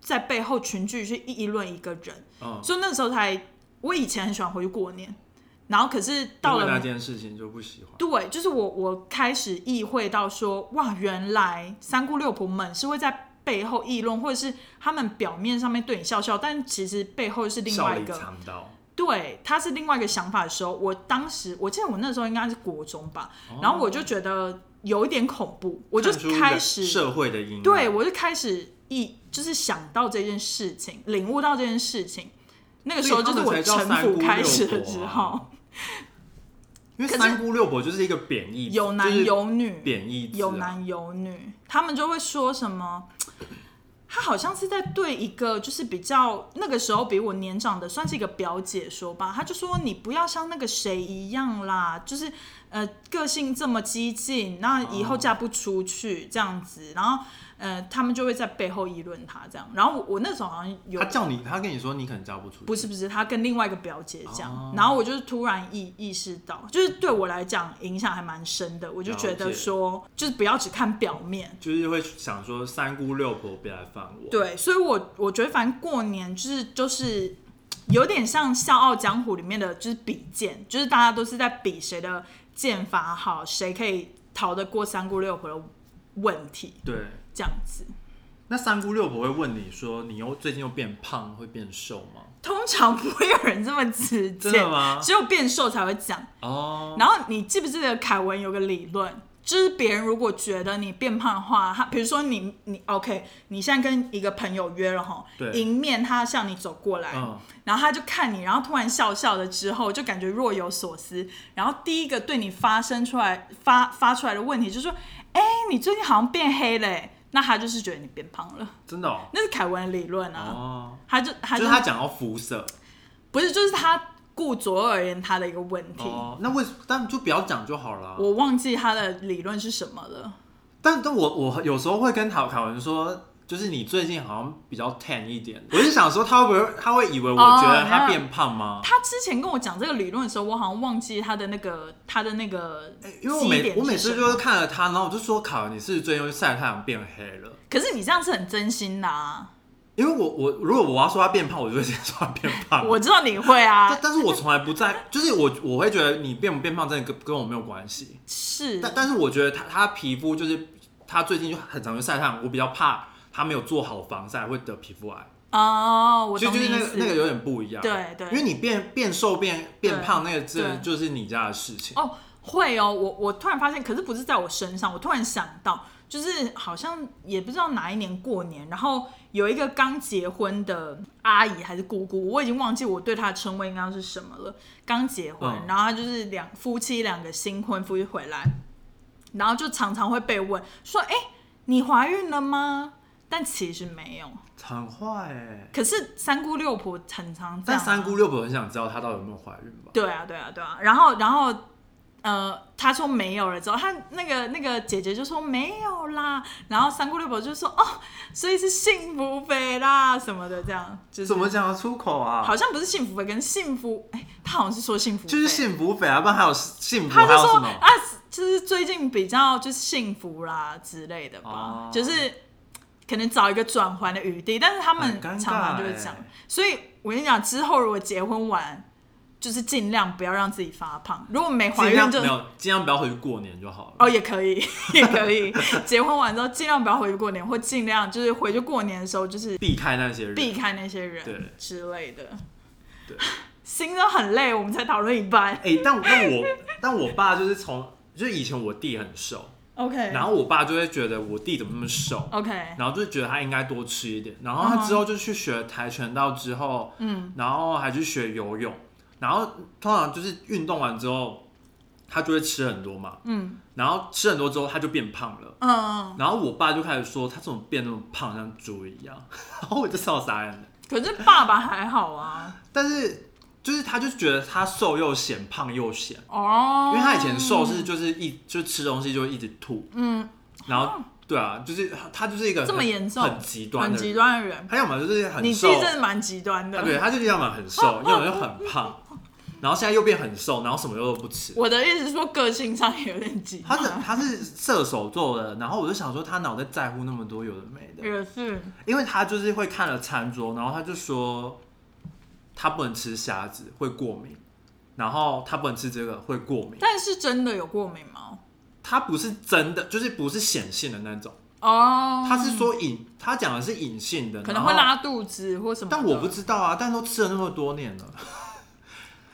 在背后群聚去议论一个人，嗯，所以那时候才，我以前很喜欢回去过年，然后可是到了那了。件事情就不喜欢。对，就是我，我开始意会到说，哇，原来三姑六婆们是会在背后议论，或者是他们表面上面对你笑笑，但其实背后是另外一个，对，他是另外一个想法的时候，我当时我记得我那时候应该是国中吧，然后我就觉得有一点恐怖，我就开始社会的阴暗。对我就开始一就是想到这件事情，领悟到这件事情，那个时候就是我所以他们才臣叫三姑服开始的时候，因为三姑六婆就是一个贬义词，有男有女，贬义有男有女，他们就会说什么。他好像是在对一个就是比较那个时候比我年长的，算是一个表姐说吧，他就说你不要像那个谁一样啦，就是呃个性这么激进，那以后嫁不出去这样子，然后呃他们就会在背后议论他这样，然后我我那时候好像有他叫你，他跟你说你可能嫁不出去，不是不是，他跟另外一个表姐讲，哦。然后我就是突然意意识到，就是对我来讲影响还蛮深的，我就觉得解。说，就是不要只看表面。就是会想说三姑六婆别来烦我。对，所以我我觉得反正过年就是就是有点像《笑傲江湖》里面的就是比剑，就是大家都是在比谁的剑法好，谁可以逃得过三姑六婆的问题，对，这样子。那三姑六婆会问你说你又最近又变胖，会变瘦吗？通常不会有人这么直接，真的吗只有变瘦才会讲。哦，然后你记不记得凯文有个理论，就是别人如果觉得你变胖的话，他比如说你你 OK，你现在跟一个朋友约了哈，迎面他向你走过来，嗯，然后他就看你，然后突然笑笑的之后，就感觉若有所思，然后第一个对你发生出来发发出来的问题就是说，哎，你最近好像变黑了欸，那他就是觉得你变胖了，真的哦，那是凯文的理论啊，哦，他就他就是他讲到肤色。不是就是他顾左右而言他的一个问题。哦，那为但就不要讲就好了。我忘记他的理论是什么了。但但我我有时候会跟凯凯文说，就是你最近好像比较 tan 一点，我就想说他会不会他会以为我哦觉得他那变胖吗？他之前跟我讲这个理论的时候，我好像忘记他的那个他的那个因为我每我每次就是看了他，然后我就说凯文，你是不是最近晒太阳变黑了？可是你这样是很真心的啊。因为我我如果我要说他变胖，我就会直接说他变胖。我知道你会啊但，但是我从来不在，就是我我会觉得你变不变胖真的跟跟我没有关系。是但但是我觉得他他皮肤就是他最近就很常去晒太阳，我比较怕他没有做好防晒会得皮肤癌，哦，我就就是那。个那个有点不一样。对对，因为你变变瘦变变胖那个真的对就是你家的事情。哦，会哦，我我突然发现，可是不是在我身上，我突然想到，就是好像也不知道哪一年过年，然后有一个刚结婚的阿姨还是姑姑，我已经忘记我对她的称谓应该是什么了。刚结婚，嗯然后她就是两夫妻两个新婚夫妻回来，然后就常常会被问说：“哎、你怀孕了吗？”但其实没有。很坏哎、可是三姑六婆很常这样、啊，但三姑六婆很想知道她到底有没有怀孕吧？对啊，对啊，对啊。然后，然后，呃，他说没有了之后，他那个那个姐姐就说没有啦。然后三姑六婆就说哦，所以是幸福肥啦什么的，这样就是怎么讲得出口啊？好像不是幸福肥，跟幸福，哎，他好像是说幸福，就是幸福肥啊，不然还有幸福他就说还有什么？啊，就是最近比较就是幸福啦之类的吧，哦就是可能找一个转换的余地，但是他们常常就是欸讲，所以我跟你讲，之后如果结婚完，就是尽量不要让自己发胖，如果没怀孕就没有，尽量不要回去过年就好了。哦，也可以，也可以。结婚完之后，尽量不要回去过年，或尽量就是回去过年的时候，就是避开那些人，避开那些人对之类的。对，心都很累，我们才讨论一半。哎、但但我但我爸就是从就是以前我弟很瘦，OK，然后我爸就会觉得我弟怎么那么瘦，OK，然后就觉得他应该多吃一点，然后他之后就去学跆拳道之后，嗯，然后还去学游泳，然后通常就是运动完之后，他就会吃很多嘛，嗯。然后吃很多之后他就变胖了。嗯，然后我爸就开始说他怎么变那么胖，像猪一样，然后我就笑傻眼了。可是爸爸还好啊。但是就是他就觉得他瘦又显，胖又显，哦，因为他以前瘦是就是一就吃东西就一直吐，嗯。然后对啊，就是他就是一个这么很严重？很极端很极的人，端的人，他要么就是很你弟瘦，真的蛮极端的。啊对，他就是要么很瘦，要么就很胖，然后现在又变很瘦，然后什么都不吃。我的意思是说，个性上也有点极他端。是他是射手座的，然后我就想说他脑袋在乎那么多有的没的，也是，因为他就是会看了餐桌，然后他就说他不能吃虾子会过敏，然后他不能吃这个会过敏。但是真的有过敏吗？他不是真的，就是不是显性的那种，哦，他是说隐，他讲的是隐性的，可能会拉肚子或什么。但我不知道啊，但都吃了那么多年了，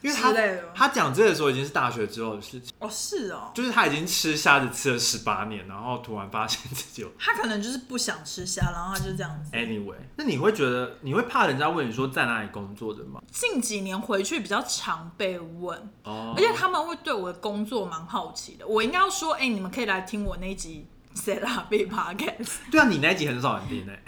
因为他他讲这个时候已经是大学之后的事情，哦，是哦，就是他已经吃虾子吃了十八年，然后突然发现自己有他可能就是不想吃虾，然后他就这样子。anyway，那你会觉得你会怕人家问你说在哪里工作的吗？近几年回去比较常被问，哦而且他们会对我的工作蛮好奇的。我应该要说，哎、你们可以来听我那一集 Set Up Podcast，对啊，你那一集很少人听诶、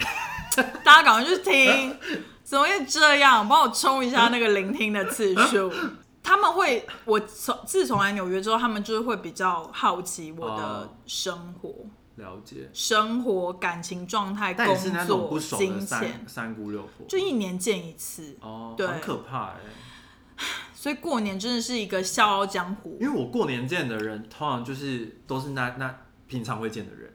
大家赶快去听。怎么会这样？帮我冲一下那个聆听的次数。他们会，我从自从来纽约之后，他们就是会比较好奇我的哦生活、了解，生活、感情状态、工作、金钱，三姑六婆，就一年见一次。哦，对很可怕哎、所以过年真的是一个笑傲江湖因为我过年见的人，通常就是都是那那平常会见的人，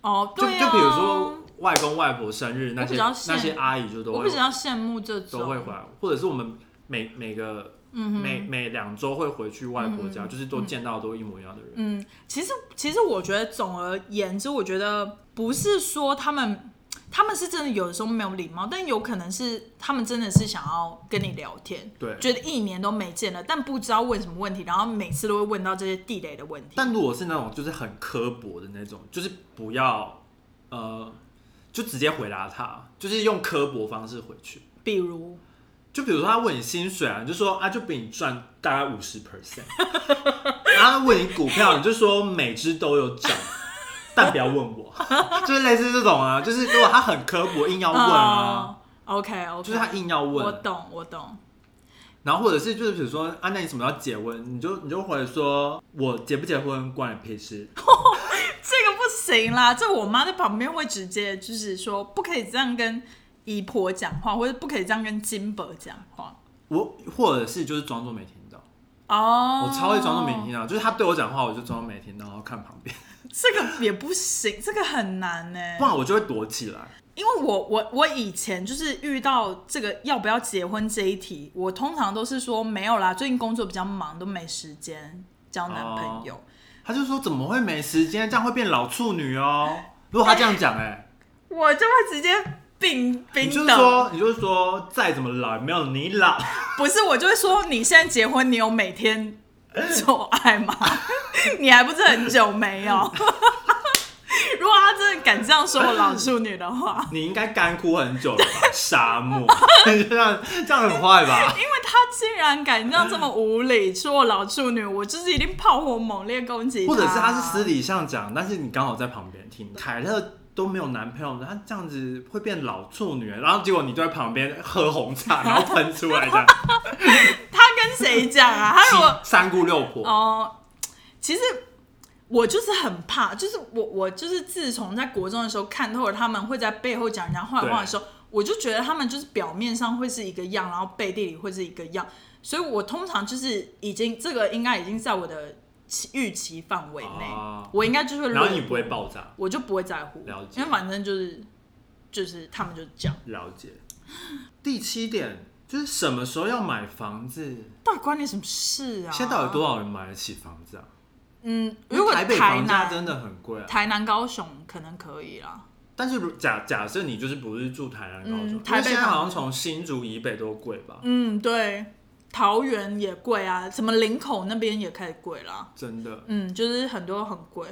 哦。就对啊，就比如说外公外婆生日那些那些阿姨就都会我比较羡慕这种，都会回来，或者是我们每每个、嗯每每两周会回去外婆家，嗯就是都见到都一模一样的人。嗯，其实其实我觉得总而言之，我觉得不是说他们他们是真的有的时候没有礼貌，但有可能是他们真的是想要跟你聊天，对，觉得一年都没见了，但不知道问什么问题，然后每次都会问到这些地雷的问题。但如果是那种就是很刻薄的那种，就是不要呃，就直接回答他，就是用刻薄方式回去。比如，就比如说他问你薪水啊，你就说啊就比你赚大概五十 percent，然后他问你股票，你就说每只都有涨，但不要问我，就是类似这种啊，就是如果他很刻薄硬要问啊，OK OK，就是他硬要问。我问，懂我懂，然后或者是就是比如说啊，那你什么要结婚？你就你就回说我结不结婚关你屁事，这个不行啦，这我妈在旁边会直接就是说不可以这样跟姨婆讲话，或者不可以这样跟金伯讲话。我或者是就是装作没听到，哦，我超会装作没听到，就是他对我讲话，我就装作没听到，然后看旁边，这个也不行，这个很难呢。不然我就会躲起来。因为我我我以前就是遇到这个要不要结婚这一题，我通常都是说没有啦，最近工作比较忙，都没时间交男朋友。他就说怎么会没时间？这样会变老处女哦。如果他这样讲，哎，我就会直接冰冰你就是的。说，你就是说，再怎么老也没有你老。不是，我就会说你现在结婚，你有每天做爱吗？你还不是很久没有？如果他真的敢这样说我老处女的话，你应该干枯很久了吧？沙漠，这样这样很坏吧？因为他竟然敢这样这么无理说我老处女，我就是一定炮火猛烈攻击或者是他是私底下讲，但是你刚好在旁边听。凯特都没有男朋友，他这样子会变老处女，然后结果你就在旁边喝红茶，然后喷出来这样，他跟谁讲啊？他如果三姑六婆。哦，其实我就是很怕，就是我我就是自从在国中的时候看透了他们会在背后讲人家坏话的时候，我就觉得他们就是表面上会是一个样，然后背地里会是一个样，所以我通常就是已经这个应该已经在我的期预期范围内，哦我应该就是然后你不会爆炸，我就不会在乎，了解因为反正就是就是他们就是这样，了解。第七点就是什么时候要买房子？到底关你什么事啊？现在到底多少人买得起房子啊？嗯，如果台北房价南真的很贵啊。台南高雄可能可以啦。但是如假假设你就是不是住台南高雄，嗯台北现在好像从新竹以北都贵吧？嗯，对，桃园也贵啊，什么林口那边也开始贵啦。真的。嗯，就是很多很贵。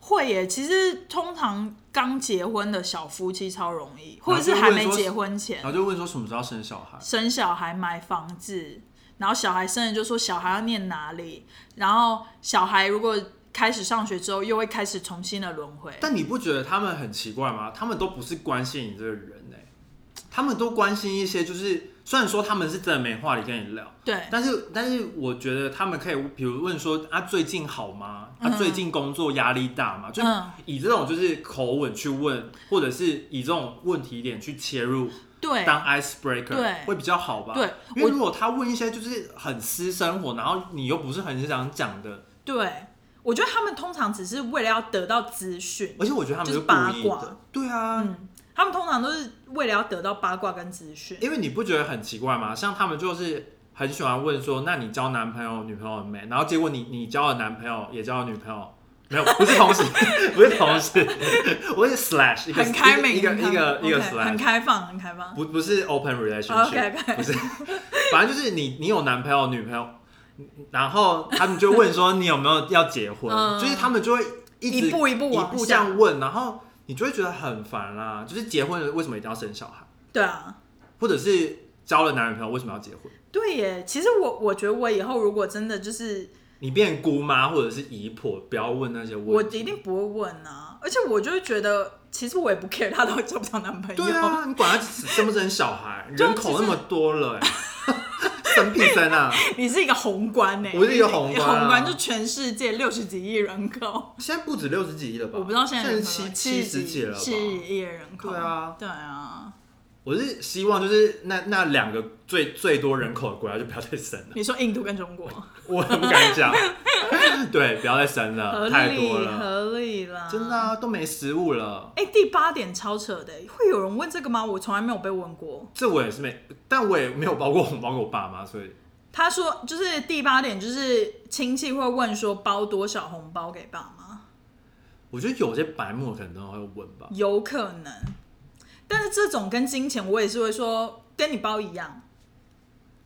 会耶，其实通常刚结婚的小夫妻超容易，或者是还没结婚前然后就问说什么时候生小孩？生小孩、买房子，然后小孩生了就说小孩要念哪里，然后小孩如果开始上学之后，又会开始重新的轮回。但你不觉得他们很奇怪吗？他们都不是关心你这个人哎、他们都关心一些就是，虽然说他们是真的没话题跟你聊，对，但是但是我觉得他们可以，比如问说啊最近好吗？啊最近工作压力大吗？就嗯以这种就是口吻去问，或者是以这种问题点去切入，对，当 icebreaker 对。会比较好吧？对。因为如果他问一些就是很私生活，然后你又不是很想讲的，对，我觉得他们通常只是为了要得到资讯，而且我觉得他们就是故八卦对啊，嗯，他们通常都是为了要得到八卦跟资讯。因为你不觉得很奇怪吗？像他们就是很喜欢问说，那你交男朋友、女朋友没？然后结果你你交了男朋友，也交了女朋友，没有，不是同时，不是同时，我是 slash 一个很开明，一个一个一个 slash，很开放，很开放。不不是 open relationship，不是，反正就是你你有男朋友、女朋友，然后他们就问说你有没有要结婚，嗯就是他们就会一直一步一步一步这样问，然后你就会觉得很烦啦。就是结婚了为什么一定要生小孩，对啊，或者是交了男女朋友为什么要结婚？对耶。其实我我觉得我以后如果真的就是，你变姑妈或者是姨婆，不要问那些我问题。一定不会问啊。而且我就会觉得，其实我也不 care 他到底交不交男朋友。对啊，你管他生不生小孩，人口那么多了、欸，生屁生啊！你是一个宏观呢，我是一个宏观啊宏观就全世界六十几亿人口，现在不止六十几亿了吧？我不知道现在在七七十几了吧？七十亿人口。对啊，对啊。我是希望就是那那两个最最多人口的国家就不要再生了，你说印度跟中国，我不敢讲。对，不要再生了，太理多了，合理啦，真的啊，都没食物了。哎、第八点超扯的，会有人问这个吗？我从来没有被问过。这我也是没，但我也没有包过红包给我爸妈，所以他说，就是第八点，就是亲戚会问说包多少红包给爸妈，我觉得有些白目可能都会问吧。有可能。但是这种跟金钱，我也是会说跟你包一样，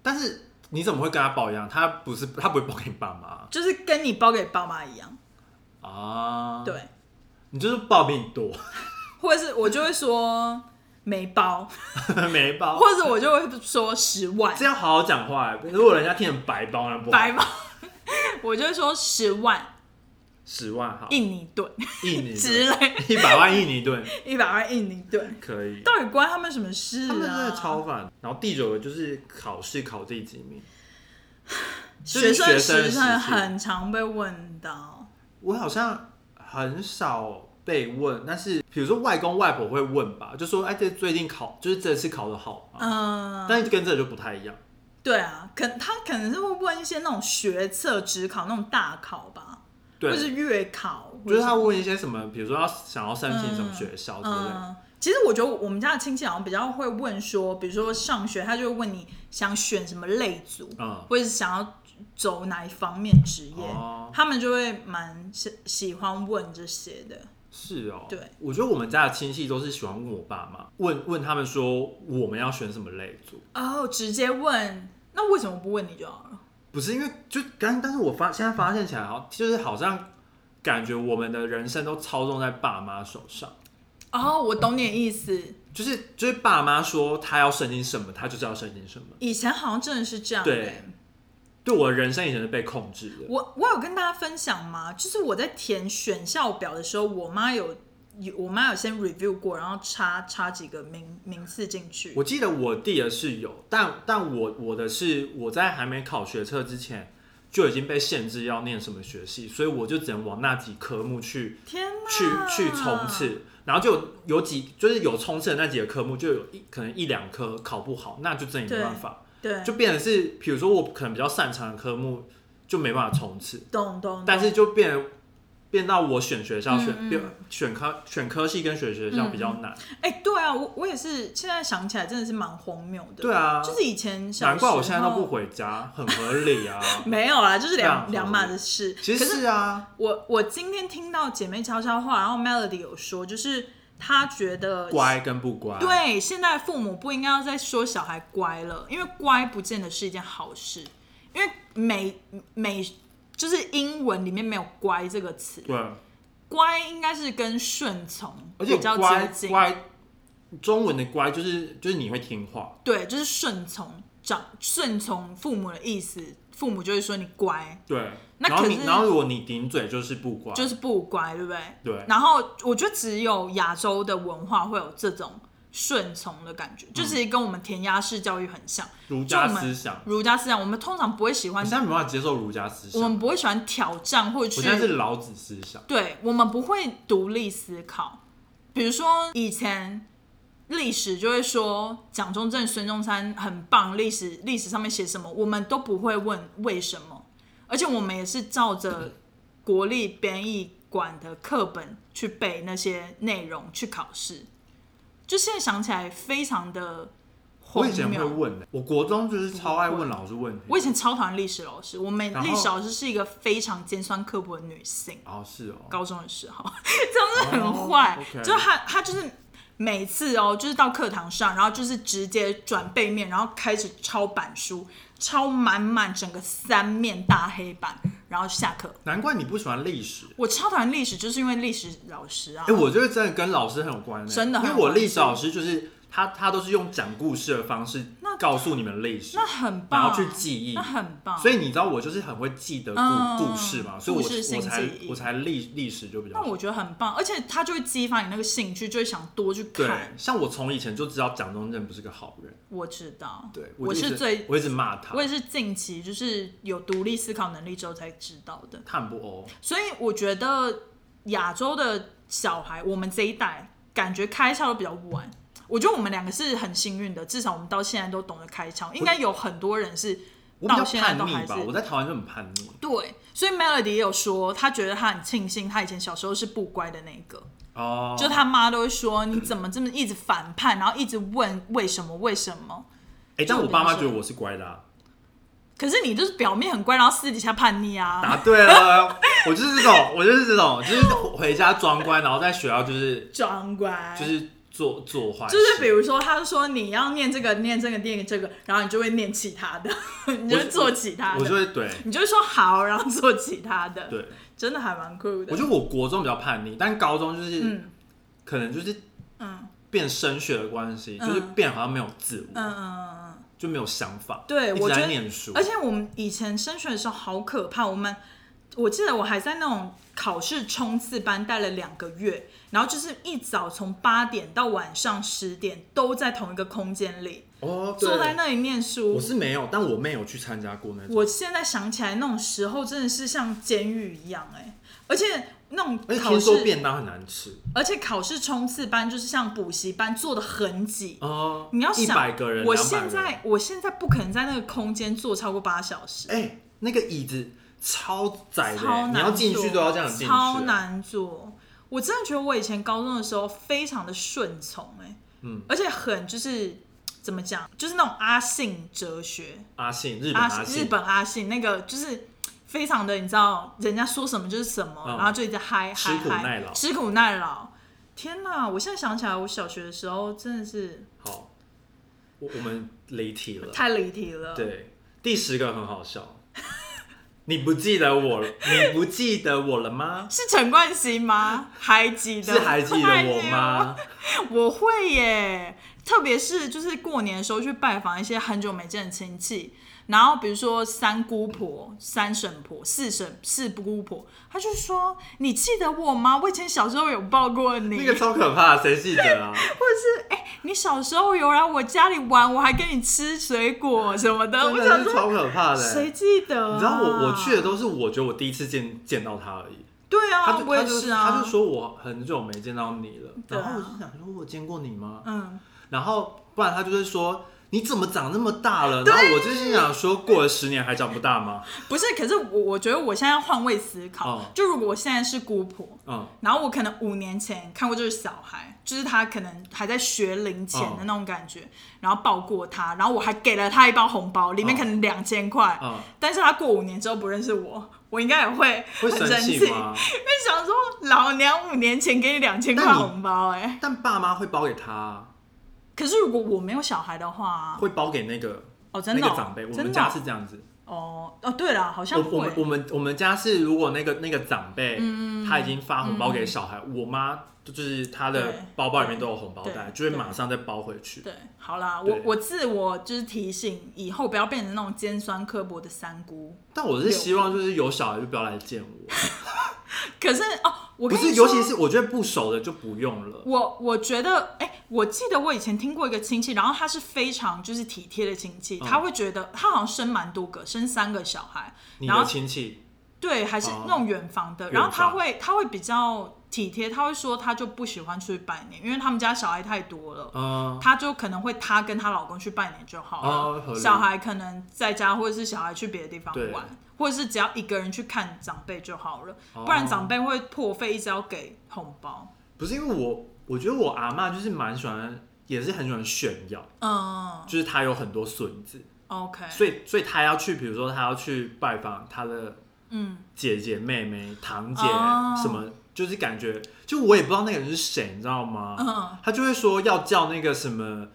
但是你怎么会跟他报一样？他不是他不会报给你爸妈就是跟你包给爸妈一样。啊？，对，你就是报比你多，或者是我就会说没包，没包，或者我就会说十万这样好好讲话欸。如果人家听成白包，那不好。白包，我就会说十万十万好，印尼盾印尼 之类，一百万印尼盾 一百万印尼盾，可以。到底关他们什么事啊？他们真的超烦。然后第九个就是考试考第几名，就是学生学生时期时程很常被问到，我好像很少被问，但是比如说外公外婆会问吧，就说哎，这最近考就是这次考的好吗？嗯，但是跟这个就不太一样。对啊，可他可能是会问一些那种学测、职考那种大考吧，对或，是月考，就是他问一些什么，比如说要想要申请什么学校之类的。嗯，其实我觉得我们家的亲戚好像比较会问说，比如说上学，他就会问你想选什么类组，嗯，或者是想要走哪一方面职业，哦，他们就会蛮喜喜欢问这些的。是哦，对，我觉得我们家的亲戚都是喜欢问我爸妈，问问他们说我们要选什么类组，哦，直接问，那为什么不问你就好了？不是因为就刚，但是我发现在发现起来，好就是好像感觉我们的人生都操纵在爸妈手上。哦，我懂你的意思。就是就是爸妈说他要申请什么，他就是要申请什么。以前好像真的是这样、对欸。对我的人生以前是被控制的。我我有跟大家分享吗？就是我在填选校表的时候，我妈有有我妈有先 review 过，然后插插几个名名次进去。我记得我弟的是有，但但我我的是我在还没考学测之前就已经被限制要念什么学系，所以我就只能往那几科目去天！去去冲刺，然后就有有几就是有冲刺的那几个科目，就有一可能一两科考不好，那就真的没办法，对，就变成是比如说我可能比较擅长的科目就没办法冲刺，懂懂。但是就变变到我选学校选嗯嗯选科选科系跟选学校比较难，哎、对啊，我我也是，现在想起来真的是蛮荒谬的。对啊，就是以前小难怪我现在都不回家，很合理啊。没有啦，就是两两码的事。其实可是是啊，我我今天听到姐妹悄悄话，然后 Melody 有说，就是她觉得乖跟不乖，，对，现在父母不应该要再说小孩乖了，因为乖不见得是一件好事，因为美美就是英文里面没有“乖”这个词，对，乖应该是跟顺从而且比较乖接近，乖，中文的乖就是就是你会听话，对，就是顺从长顺从父母的意思，父母就会说你乖，对，然后那可是然后如果你顶嘴就是不乖，就是不乖，对不对？对，然后我觉得只有亚洲的文化会有这种顺从的感觉，就其实跟我们填鸭式教育很像。儒家思想，儒家思想，我们通常不会喜欢我现，在没办法接受儒家思想，我们不会喜欢挑战或者我现在是去，老子思想，对我们不会独立思考。比如说以前历史就会说蒋中正、孙中山很棒，历史历史上面写什么，我们都不会问为什么，而且我们也是照着国立编译馆的课本去背那些内容去考试。就现在想起来，非常的荒我以前会谬。问的，我国中就是超爱问老师问题，我以前超讨厌历史老师，我们然后历史老师是一个非常尖酸刻薄的女性。哦是哦，高中的时候，这样子很坏哦，OK 就是他他就是每次哦，就是到课堂上，然后就是直接转背面，然后开始抄板书，抄满满整个三面大黑板，然后下课。难怪你不喜欢历史。我超讨厌历史，就是因为历史老师啊哎、，我觉得真的跟老师很有关欸，真的很因有关系为我历史老师就是他，他都是用讲故事的方式告诉你们历史，那很棒，然后去记忆那。很棒。所以你知道我就是很会记得故、嗯故事嘛，所以我故事性我才我才历历史就比较。那我觉得很棒，而且他就会激发你那个兴趣，就会想多去对看。，像我从以前就知道蒋中正不是个好人，我知道，对我是最我一直骂他我，也是近期就是有独立思考能力之后才知道的。他很不欧。所以我觉得亚洲的小孩，我们这一代感觉开窍都比较晚。我觉得我们两个是很幸运的，至少我们到现在都懂得开窍。应该有很多人是到现在都还是叛逆吧，我在台湾就很叛逆。对，所以 Melody 也有说，他觉得他很庆幸他以前小时候是不乖的那个，哦，就他妈都会说你怎么这么一直反叛，然后一直问为什么为什么。哎、但我爸妈觉得我是乖的、啊，可是你就是表面很乖，然后私底下叛逆啊。答对了，我就是这种，我就是这种，就是回家装乖，然后在学校就是装乖，就是做做坏事，就是比如说，他说你要念这个，念这个，念这个，然后你就会念其他的，你就会做其他的。我就的，会对。你就会说好，然后做其他的，对，真的还蛮酷的。我觉得我国中比较叛逆，但高中就是、嗯。可能就是嗯。变升学的关系，嗯。就是变好像没有自我，嗯嗯嗯嗯，就没有想法，对我觉得在念书，而且我们以前升学的时候好可怕，我们我记得我还在那种考试冲刺班待了两个月，然后就是一早从八点到晚上十点都在同一个空间里哦，对。坐在那里念书。我。是没有，但我妹有去参加过那种，我现在想起来，那种时候真的是像监狱一样哎、而且那种而且考听说试，便当很难吃。而且考试冲刺班就是像补习班做的很挤。哦，你要想，一百个人，我200现在我现在不可能在那个空间坐超过八小时，哎、那个椅子超窄的、你要进去都要这样进去，超难做。我真的觉得我以前高中的时候非常的顺从，哎，嗯，而且很就是怎么讲，就是那种阿信哲学，阿信，日本阿信，日本阿信那个就是非常的，你知道，人家说什么就是什么，嗯然后就一直嗨吃嗨嗨，吃苦耐劳。天哪！我现在想起来，我小学的时候真的是好，我我们离题了。太离题了。，对，第十个很好笑，你不记得我了？你不记得我了吗？是陈冠希吗？还记得？是还记得我吗？我会耶，特别是就是过年的时候去拜访一些很久没见的亲戚，然后比如说三姑婆、三婶婆、四婶、四姑婆，他就说：“你记得我吗？我以前小时候有抱过你，那个超可怕，谁记得啊？或者是你小时候有来我家里玩，我还跟你吃水果什么的。”真我想说，超可怕的。谁记得、啊？你知道我我去的都是我觉得我第一次见见到他而已。对啊，他就我也是他啊就。说我很久没见到你了，啊然后我就想说我见过你吗？嗯，然后不然他就是说你怎么长那么大了？然后我就心想说过了十年还长不大吗？不是，可是我我觉得我现在要换位思考，哦。就如果我现在是姑婆，嗯，然后我可能五年前看过这个小孩，就是他可能还在学龄前哦的那种感觉，然后抱过他，然后我还给了他一包红包，里面哦可能两千块，嗯但是他过五年之后不认识我，我应该也会很生气？因为 想说老娘五年前给你两千块红包、哎，但爸妈会包给他啊，可是如果我没有小孩的话，会包给那个哦，真的哦、那个长辈。我们家哦是这样子，哦哦，对了，好像我我们我们我们家是如果那个那个长辈嗯他已经发红包给小孩，我妈就是他的包包里面都有红包袋，就会马上再包回去。对，好啦，我我自我就是提醒，以后不要变成那种尖酸刻薄的三姑。但我是希望就是有小孩就不要来见我，可是哦，我不是，尤其是我觉得不熟的就不用了。我我觉得，哎、我记得我以前听过一个亲戚，然后他是非常就是体贴的亲戚，嗯。他会觉得他好像生蛮多个，生三个小孩，你的然后亲戚？对，还是哦。那种远房的，远然后他会他会比较体贴，他会说他就不喜欢出去拜年，因为他们家小孩太多了。嗯，他就可能会他跟她老公去拜年就好了，哦合理。小孩可能在家，或者是小孩去别的地方对。玩，或者是只要一个人去看长辈就好了，哦。不然长辈会破费一直要给红包。不是因为我，我觉得我阿嬷就是蛮喜欢，也是很喜欢炫耀，嗯。就是她有很多孙子，，OK，所以所以她要去，比如说她要去拜访她的嗯，姐姐、妹妹、堂姐哦。什么，就是感觉，就我也不知道那个人是谁，你知道吗？嗯他就会说要叫那个什么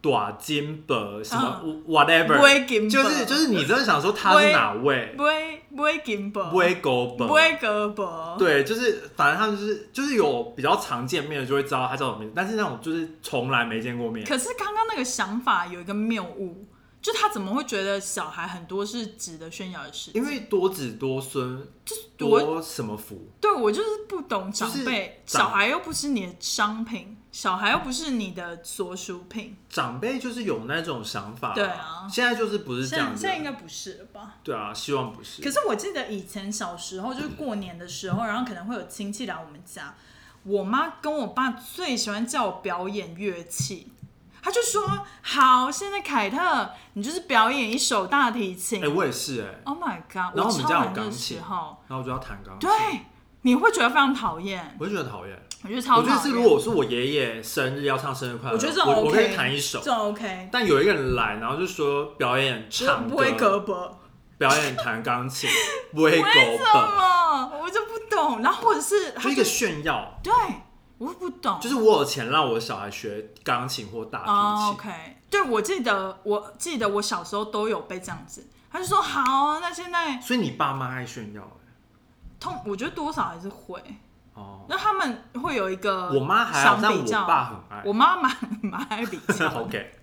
短金伯什么嗯 whatever，、就是就是你真的想说他是哪位？不会不会金箔，不会勾本，不会胳膊，对，就是反正他们就是就是有比较常见面的就会知道他叫什么名字，但是那种就是从来没见过面。可是刚刚那个想法有一个谬误，就他怎么会觉得小孩很多是值得炫耀的事？因为多子多孙，多多什么福？对我就是不懂长就是辈，长小孩又不是你的商品，小孩又不是你的所属品，长辈就是有那种想法、对啊现在就是不是这现在样子现在应该不是了吧？对啊，希望不是。可是我记得以前小时候，就是过年的时候，然后可能会有亲戚来我们家，我妈跟我爸最喜欢叫我表演乐器。他就说：“好，现在凯特，你就是表演一首大提琴。哎、我也是哎、Oh my god！然后我们家有钢琴然后我就要弹钢琴，对，你会觉得非常讨厌，我会觉得讨厌。我觉得超。我觉得是如果是我爷爷生日要唱生日快乐，我觉得这种我我可以弹一首这。种 OK，但有一个人来，然后就说表演就是唱不会歌，胳膊。表演弹钢琴，不会狗为什本，么？我就不懂。然后或者是他就一个炫耀。对，我不懂。就是我有钱让我小孩学钢琴或大提哦琴，，OK，对，我记得，我记得我小时候都有被这样子，他就说好，那现在所以你爸妈爱炫耀、欸、通，我觉得多少还是会。哦。那他们会有一个我妈还好，但我爸很爱。我妈蛮蛮爱比较。OK。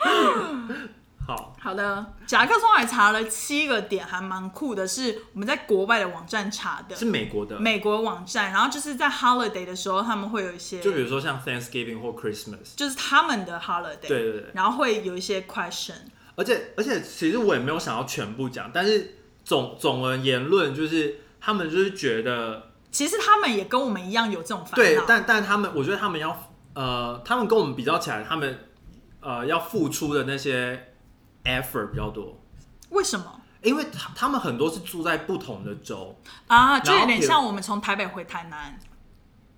好，好的，甲克松还查了七个点，还蛮酷的，是我们在国外的网站查的。是，美国的，美国网站，然后就是在 holiday 的时候，他们会有一些，就比如说像 Thanksgiving 或 Christmas，就是他们的 holiday，对对对。然后会有一些 question，而且而且，其实我也没有想要全部讲，但是总总而言论就是，他们就是觉得其实他们也跟我们一样有这种烦恼，对，但但他们，我觉得他们要呃，他们跟我们比较起来，他们呃要付出的那些 effort 比较多，为什么？因为他他们很多是住在不同的州，啊？就有点像我们从台北回台南，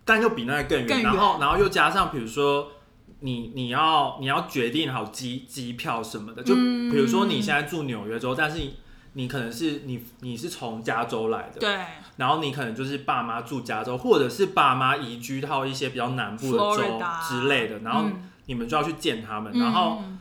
但又比那个更远，更然后然后又加上比如说你你要你要决定好机机票什么的，就嗯。比如说你现在住纽约州，但是你你可能是你你是从加州来的，对。然后你可能就是爸妈住加州，或者是爸妈移居到一些比较南部的州之类的，然后嗯。你们就要去见他们，然后嗯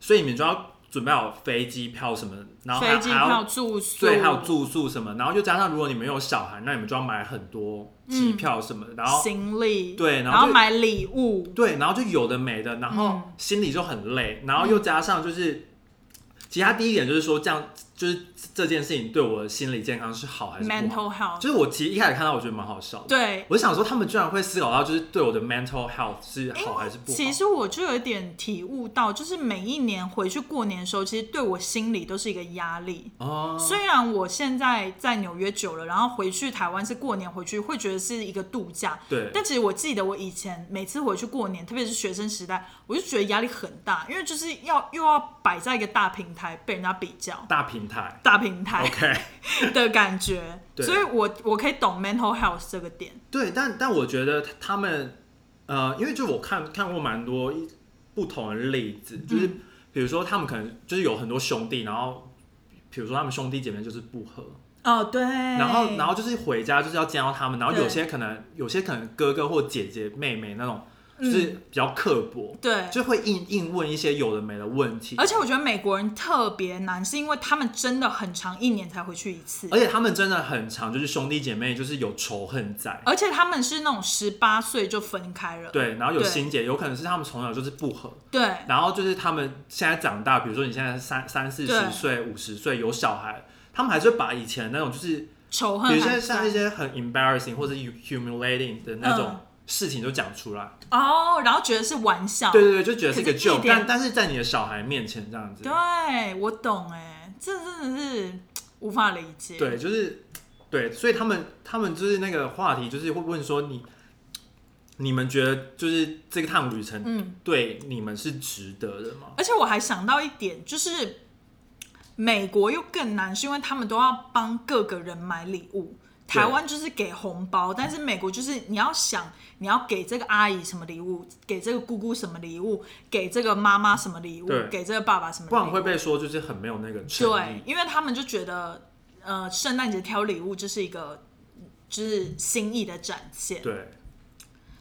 所以你们就要准备好飞机票什么的，然后还飞机还要票住宿，对，还有住宿什么，然后又加上如果你们有小孩，那你们就要买很多机票什么的，然后行李，对然后买礼物，对，然后就有的没的，然后嗯。心里就很累，然后又加上就是，其他第一点就是说这样，就是这件事情对我的心理健康是好还是不好？mental health，就是我其实一开始看到，我觉得蛮好笑的。对。我想说，他们居然会思考到，就是对我的 mental health 是好还是不好？其实我就有一点体悟到，就是每一年回去过年的时候，其实对我心里都是一个压力。哦，虽然我现在在纽约久了，然后回去台湾是过年回去，会觉得是一个度假。对，但其实我记得我以前每次回去过年，特别是学生时代，我就觉得压力很大，因为就是要又要摆在一个大平台被人家比较，大平台大平台，OK，的感觉，对。所以我我可以懂 mental health 这个点。对，但但我觉得他们，呃，因为就我看看过蛮多不同的例子，就是嗯比如说他们可能就是有很多兄弟，然后比如说他们兄弟姐妹就是不和，哦，对，然后然后就是回家就是要见到他们，然后有些可能有些可能哥哥或姐姐妹妹那种，就是比较刻薄，对，就会硬硬问一些有的没的问题，而且我觉得美国人特别难，是因为他们真的很长，一年才回去一次，而且他们真的很长，就是兄弟姐妹就是有仇恨在。而且他们是那种十八岁就分开了，对，然后有对心结，有可能是他们从小就是不和，对。然后就是他们现在长大，比如说你现在三三四十岁、五十岁有小孩，他们还是会把以前那种就是，仇恨比如还像像一些很 embarrassing 或者 humiliating 的那种嗯事情都讲出来。哦，然后觉得是玩笑，对对对，就觉得是个 joke，点但但是在你的小孩面前这样子，对我懂哎，这真的是无法理解，对，就是对，所以他们他们就是那个话题，就是会问说你。你们觉得就是这趟旅程嗯，对你们是值得的吗？而且我还想到一点，就是美国又更难，是因为他们都要帮各个人买礼物。对。台湾就是给红包，但是美国就是你要想，你要给这个阿姨什么礼物，给这个姑姑什么礼物，给这个妈妈什么礼物对，给这个爸爸什么礼物，不然会被说就是很没有那个诚对。，因为他们就觉得，呃，圣诞节挑礼物就是一个就是心意的展现，对，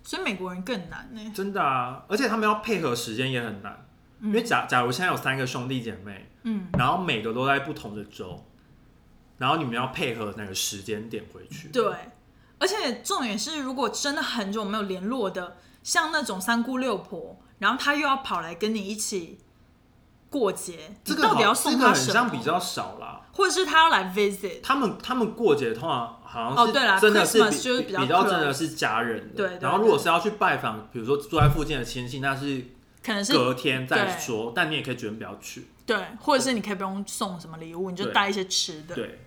所以美国人更难呢。真的啊，而且他们要配合时间也很难，因为假假如现在有三个兄弟姐妹，嗯，然后每个都在不同的州，然后你们要配合那个时间点回去，对，而且重点是，如果真的很久没有联络的，像那种三姑六婆，然后他又要跑来跟你一起过节，这个到底要好这个很送他什么？像比较少啦。或者是他要来 visit，他们他们过节通常好像是哦对啦真的是就是比比较比较真的是家人的，对对然后如果是要去拜访，比如说住在附近的亲戚，那是可能是隔天再说，但你也可以决定不要去。对，或者是你可以不用送什么礼物，你就带一些吃的。对，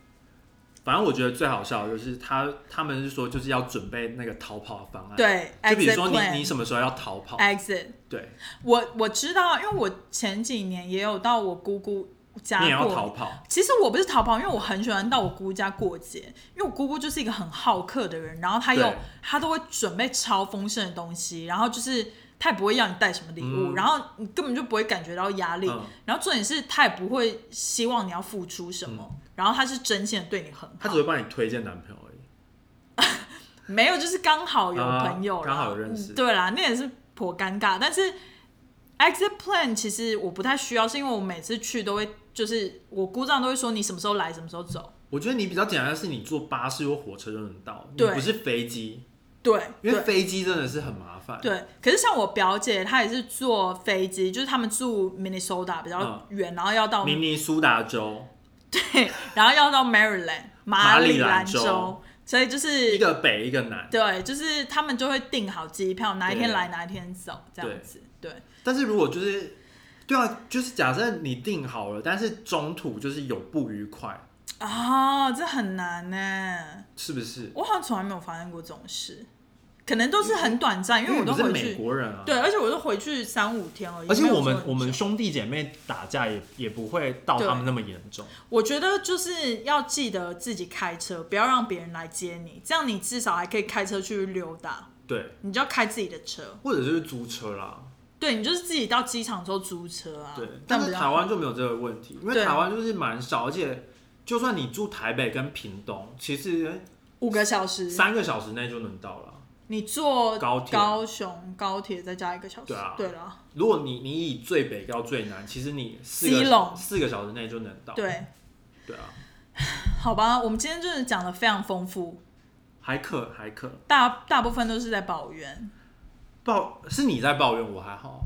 反正我觉得最好笑的就是他他们是说就是要准备那个逃跑的方案，，对就比如说你你什么时候要逃跑，exit，对，我我知道，因为我前几年也有到我姑姑家你也要过逃跑，其实我不是逃跑，因为我很喜欢到我姑姑家过节，因为我姑姑就是一个很好客的人，然后她又对。她都会准备超丰盛的东西，然后就是她也不会要你带什么礼物，嗯。然后你根本就不会感觉到压力，嗯。然后重点是她也不会希望你要付出什么，然后他是真心的对你很好。他只，会帮你推荐男朋友而已。没有就是刚好有啊朋友啦、刚好有认识。嗯对啦，那也是颇尴尬，但是 exit plan 其实我不太需要，是因为我每次去都会就是我姑丈都会说你什么时候来什么时候走。我觉得你比较简单的是，你坐巴士或火车就能到，你不是飞机，对，因为对。飞机真的是很麻烦。对，可是像我表姐，她也是坐飞机，就是他们住 Minnesota 比较嗯。远，然后要到明尼苏达州对，然后要到 Maryland 马里兰州所以就是一个北一个南，对，就是他们就会订好机票，哪一天对来哪一天走这样子。对，但是如果就是对啊，就是假设你订好了，但是中途就是有不愉快，哦，这很难呢。是不是？我好像从来没有发生过这种事，可能都是很短暂，因为我你是美都回去。国人啊，对，而且我都回去三五天而已。而且我们我们兄弟姐妹打架也也不会到他们那么严重。我觉得就是要记得自己开车，不要让别人来接你，这样你至少还可以开车去溜达。对，你就要开自己的车。或者就是租车啦。对你就是自己到机场之后租车啊。对，但台湾就没有这个问题，因为台湾就是蛮少，而且就算你住台北跟屏东，其实五个小时，三个小时内就能到了。你坐高铁高雄高铁再加一个小时。对啊对了，如果你你以最北到最南，其实你四个四个小时内就能到。对，对啊，好吧，我们今天真的讲的非常丰富，还可还可。大大部分都是在抱怨。抱是你在抱怨，我还好。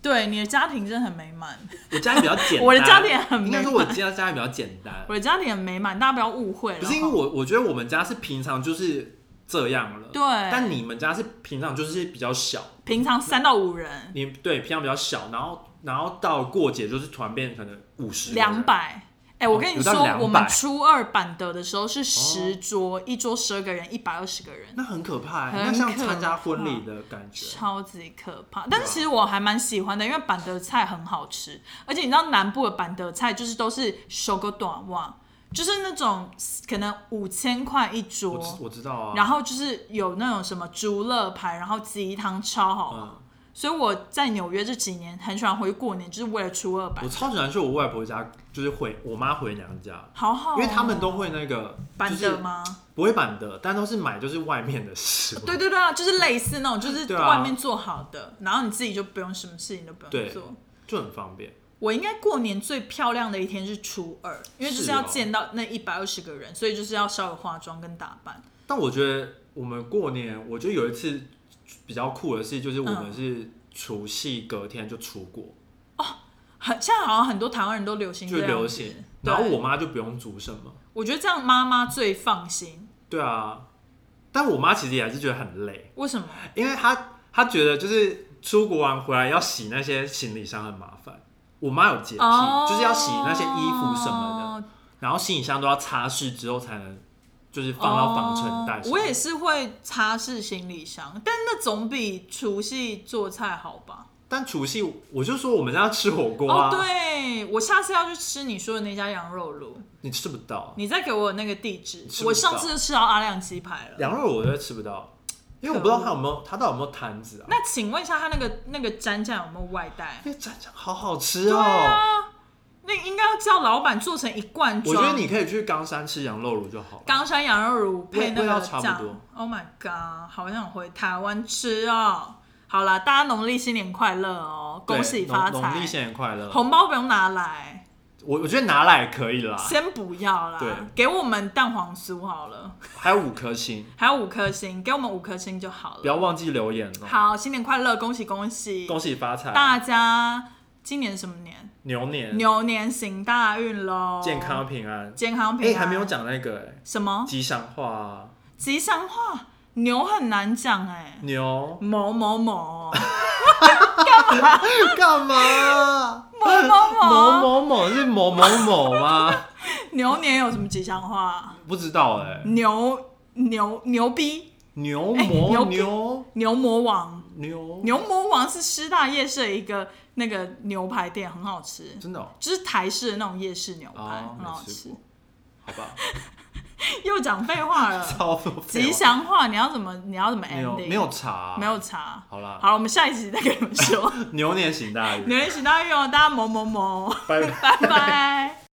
对，你的家庭真的很美满，我家里比较简单，我的家庭很应该美说我家家里比较简单，我的家庭很美满，大家不要误会了。不是因为我我觉得我们家是平常就是这样了，对。但你们家是平常就是比较小，平常三到五人，你对平常比较小，然后然后到过节就是突然变可能五十两百。哎、我跟你说，有到200我们初二板德的时候是十桌，一桌十二个人，一百二十个人，那很可怕欸，很那像可参加婚怕礼的感觉。超级可怕。但是其实我还蛮喜欢的，因为板德菜很好吃，而且你知道南部的板德菜就是都是收个短袜，就是那种可能五千块一我知桌，我知道啊，然后就是有那种什么竹乐牌，然后鸡汤超好喝。嗯，所以我在纽约这几年很喜欢回过年，就是为了初二板我，超喜欢去我外婆家，就是回我妈回娘家，好好、哦，因为他们都会那个板就是德吗？不会板的，但都是买就是外面的食物。对对对啊，就是类似那种，就是对啊外面做好的，然后你自己就不用什么事情都不对用做。就很方便。我应该过年最漂亮的一天是初二，因为就是要见到那一百二十个人，所以就是要稍微化妆跟打扮。但我觉得我们过年，我觉得有一次比较酷的事，就是我们嗯是除夕隔天就出国，很现在好像很多台湾人都流行就流行，然后我妈就不用煮什么。我觉得这样妈妈最放心。对啊，但我妈其实也还是觉得很累，为什么？因为她她觉得就是出国完回来要洗那些行李箱很麻烦。我妈有洁癖，哦，就是要洗那些衣服什么的，然后行李箱都要擦拭之后才能就是放到防尘袋、哦我也是会擦拭行李箱，但那总比除夕做菜好吧？但除夕我就说我们家要吃火锅啊，哦，对，我下次要去吃你说的那家羊肉炉，你吃不到。你再给我那个地址我上次就吃到阿亮鸡排了。羊肉我都吃不到，因为我不知道他有没有，他到底有没有摊子啊？那请问一下，他那个那个蘸酱有没有外带？那蘸酱好好吃对哦、啊，那应该要叫老板做成一罐装。我觉得你可以去冈山吃羊肉炉就好了。冈山羊肉炉配那个酱差不多。Oh my god，好想回台湾吃哦。好啦，大家农历新年快乐哦，对恭喜发农农历财。新年快乐！红包不用拿来，我我觉得拿来可以啦，先不要啦对，给我们蛋黄酥好了，还有五颗星，还有五颗星，给我们五颗星就好了。不要忘记留言哦。好，新年快乐，恭喜恭喜！恭喜发财！大家今年什么年？牛年牛年行大运喽！健康平安。哎、健康平安。还没有讲那个哎、什么吉祥话啊，吉祥话？牛很难讲哎、牛某某某 干嘛？某某某。某，某某是某某某吗？牛年有什么吉祥话？不知道哎、牛牛牛逼，牛魔逼。牛？牛魔王。牛？牛魔王是师大夜市的一个那个牛排店，很好吃，真的哦、就是台式的那种夜市牛排，哦很好吃吃。好吧，又讲废话了。吉祥话你要怎么？你要怎么没有 ending？没有查、没有查。好啦，好了，我们下一集再跟你们说。牛年行大运，牛年行大运哦，大家某某某，拜拜。拜拜。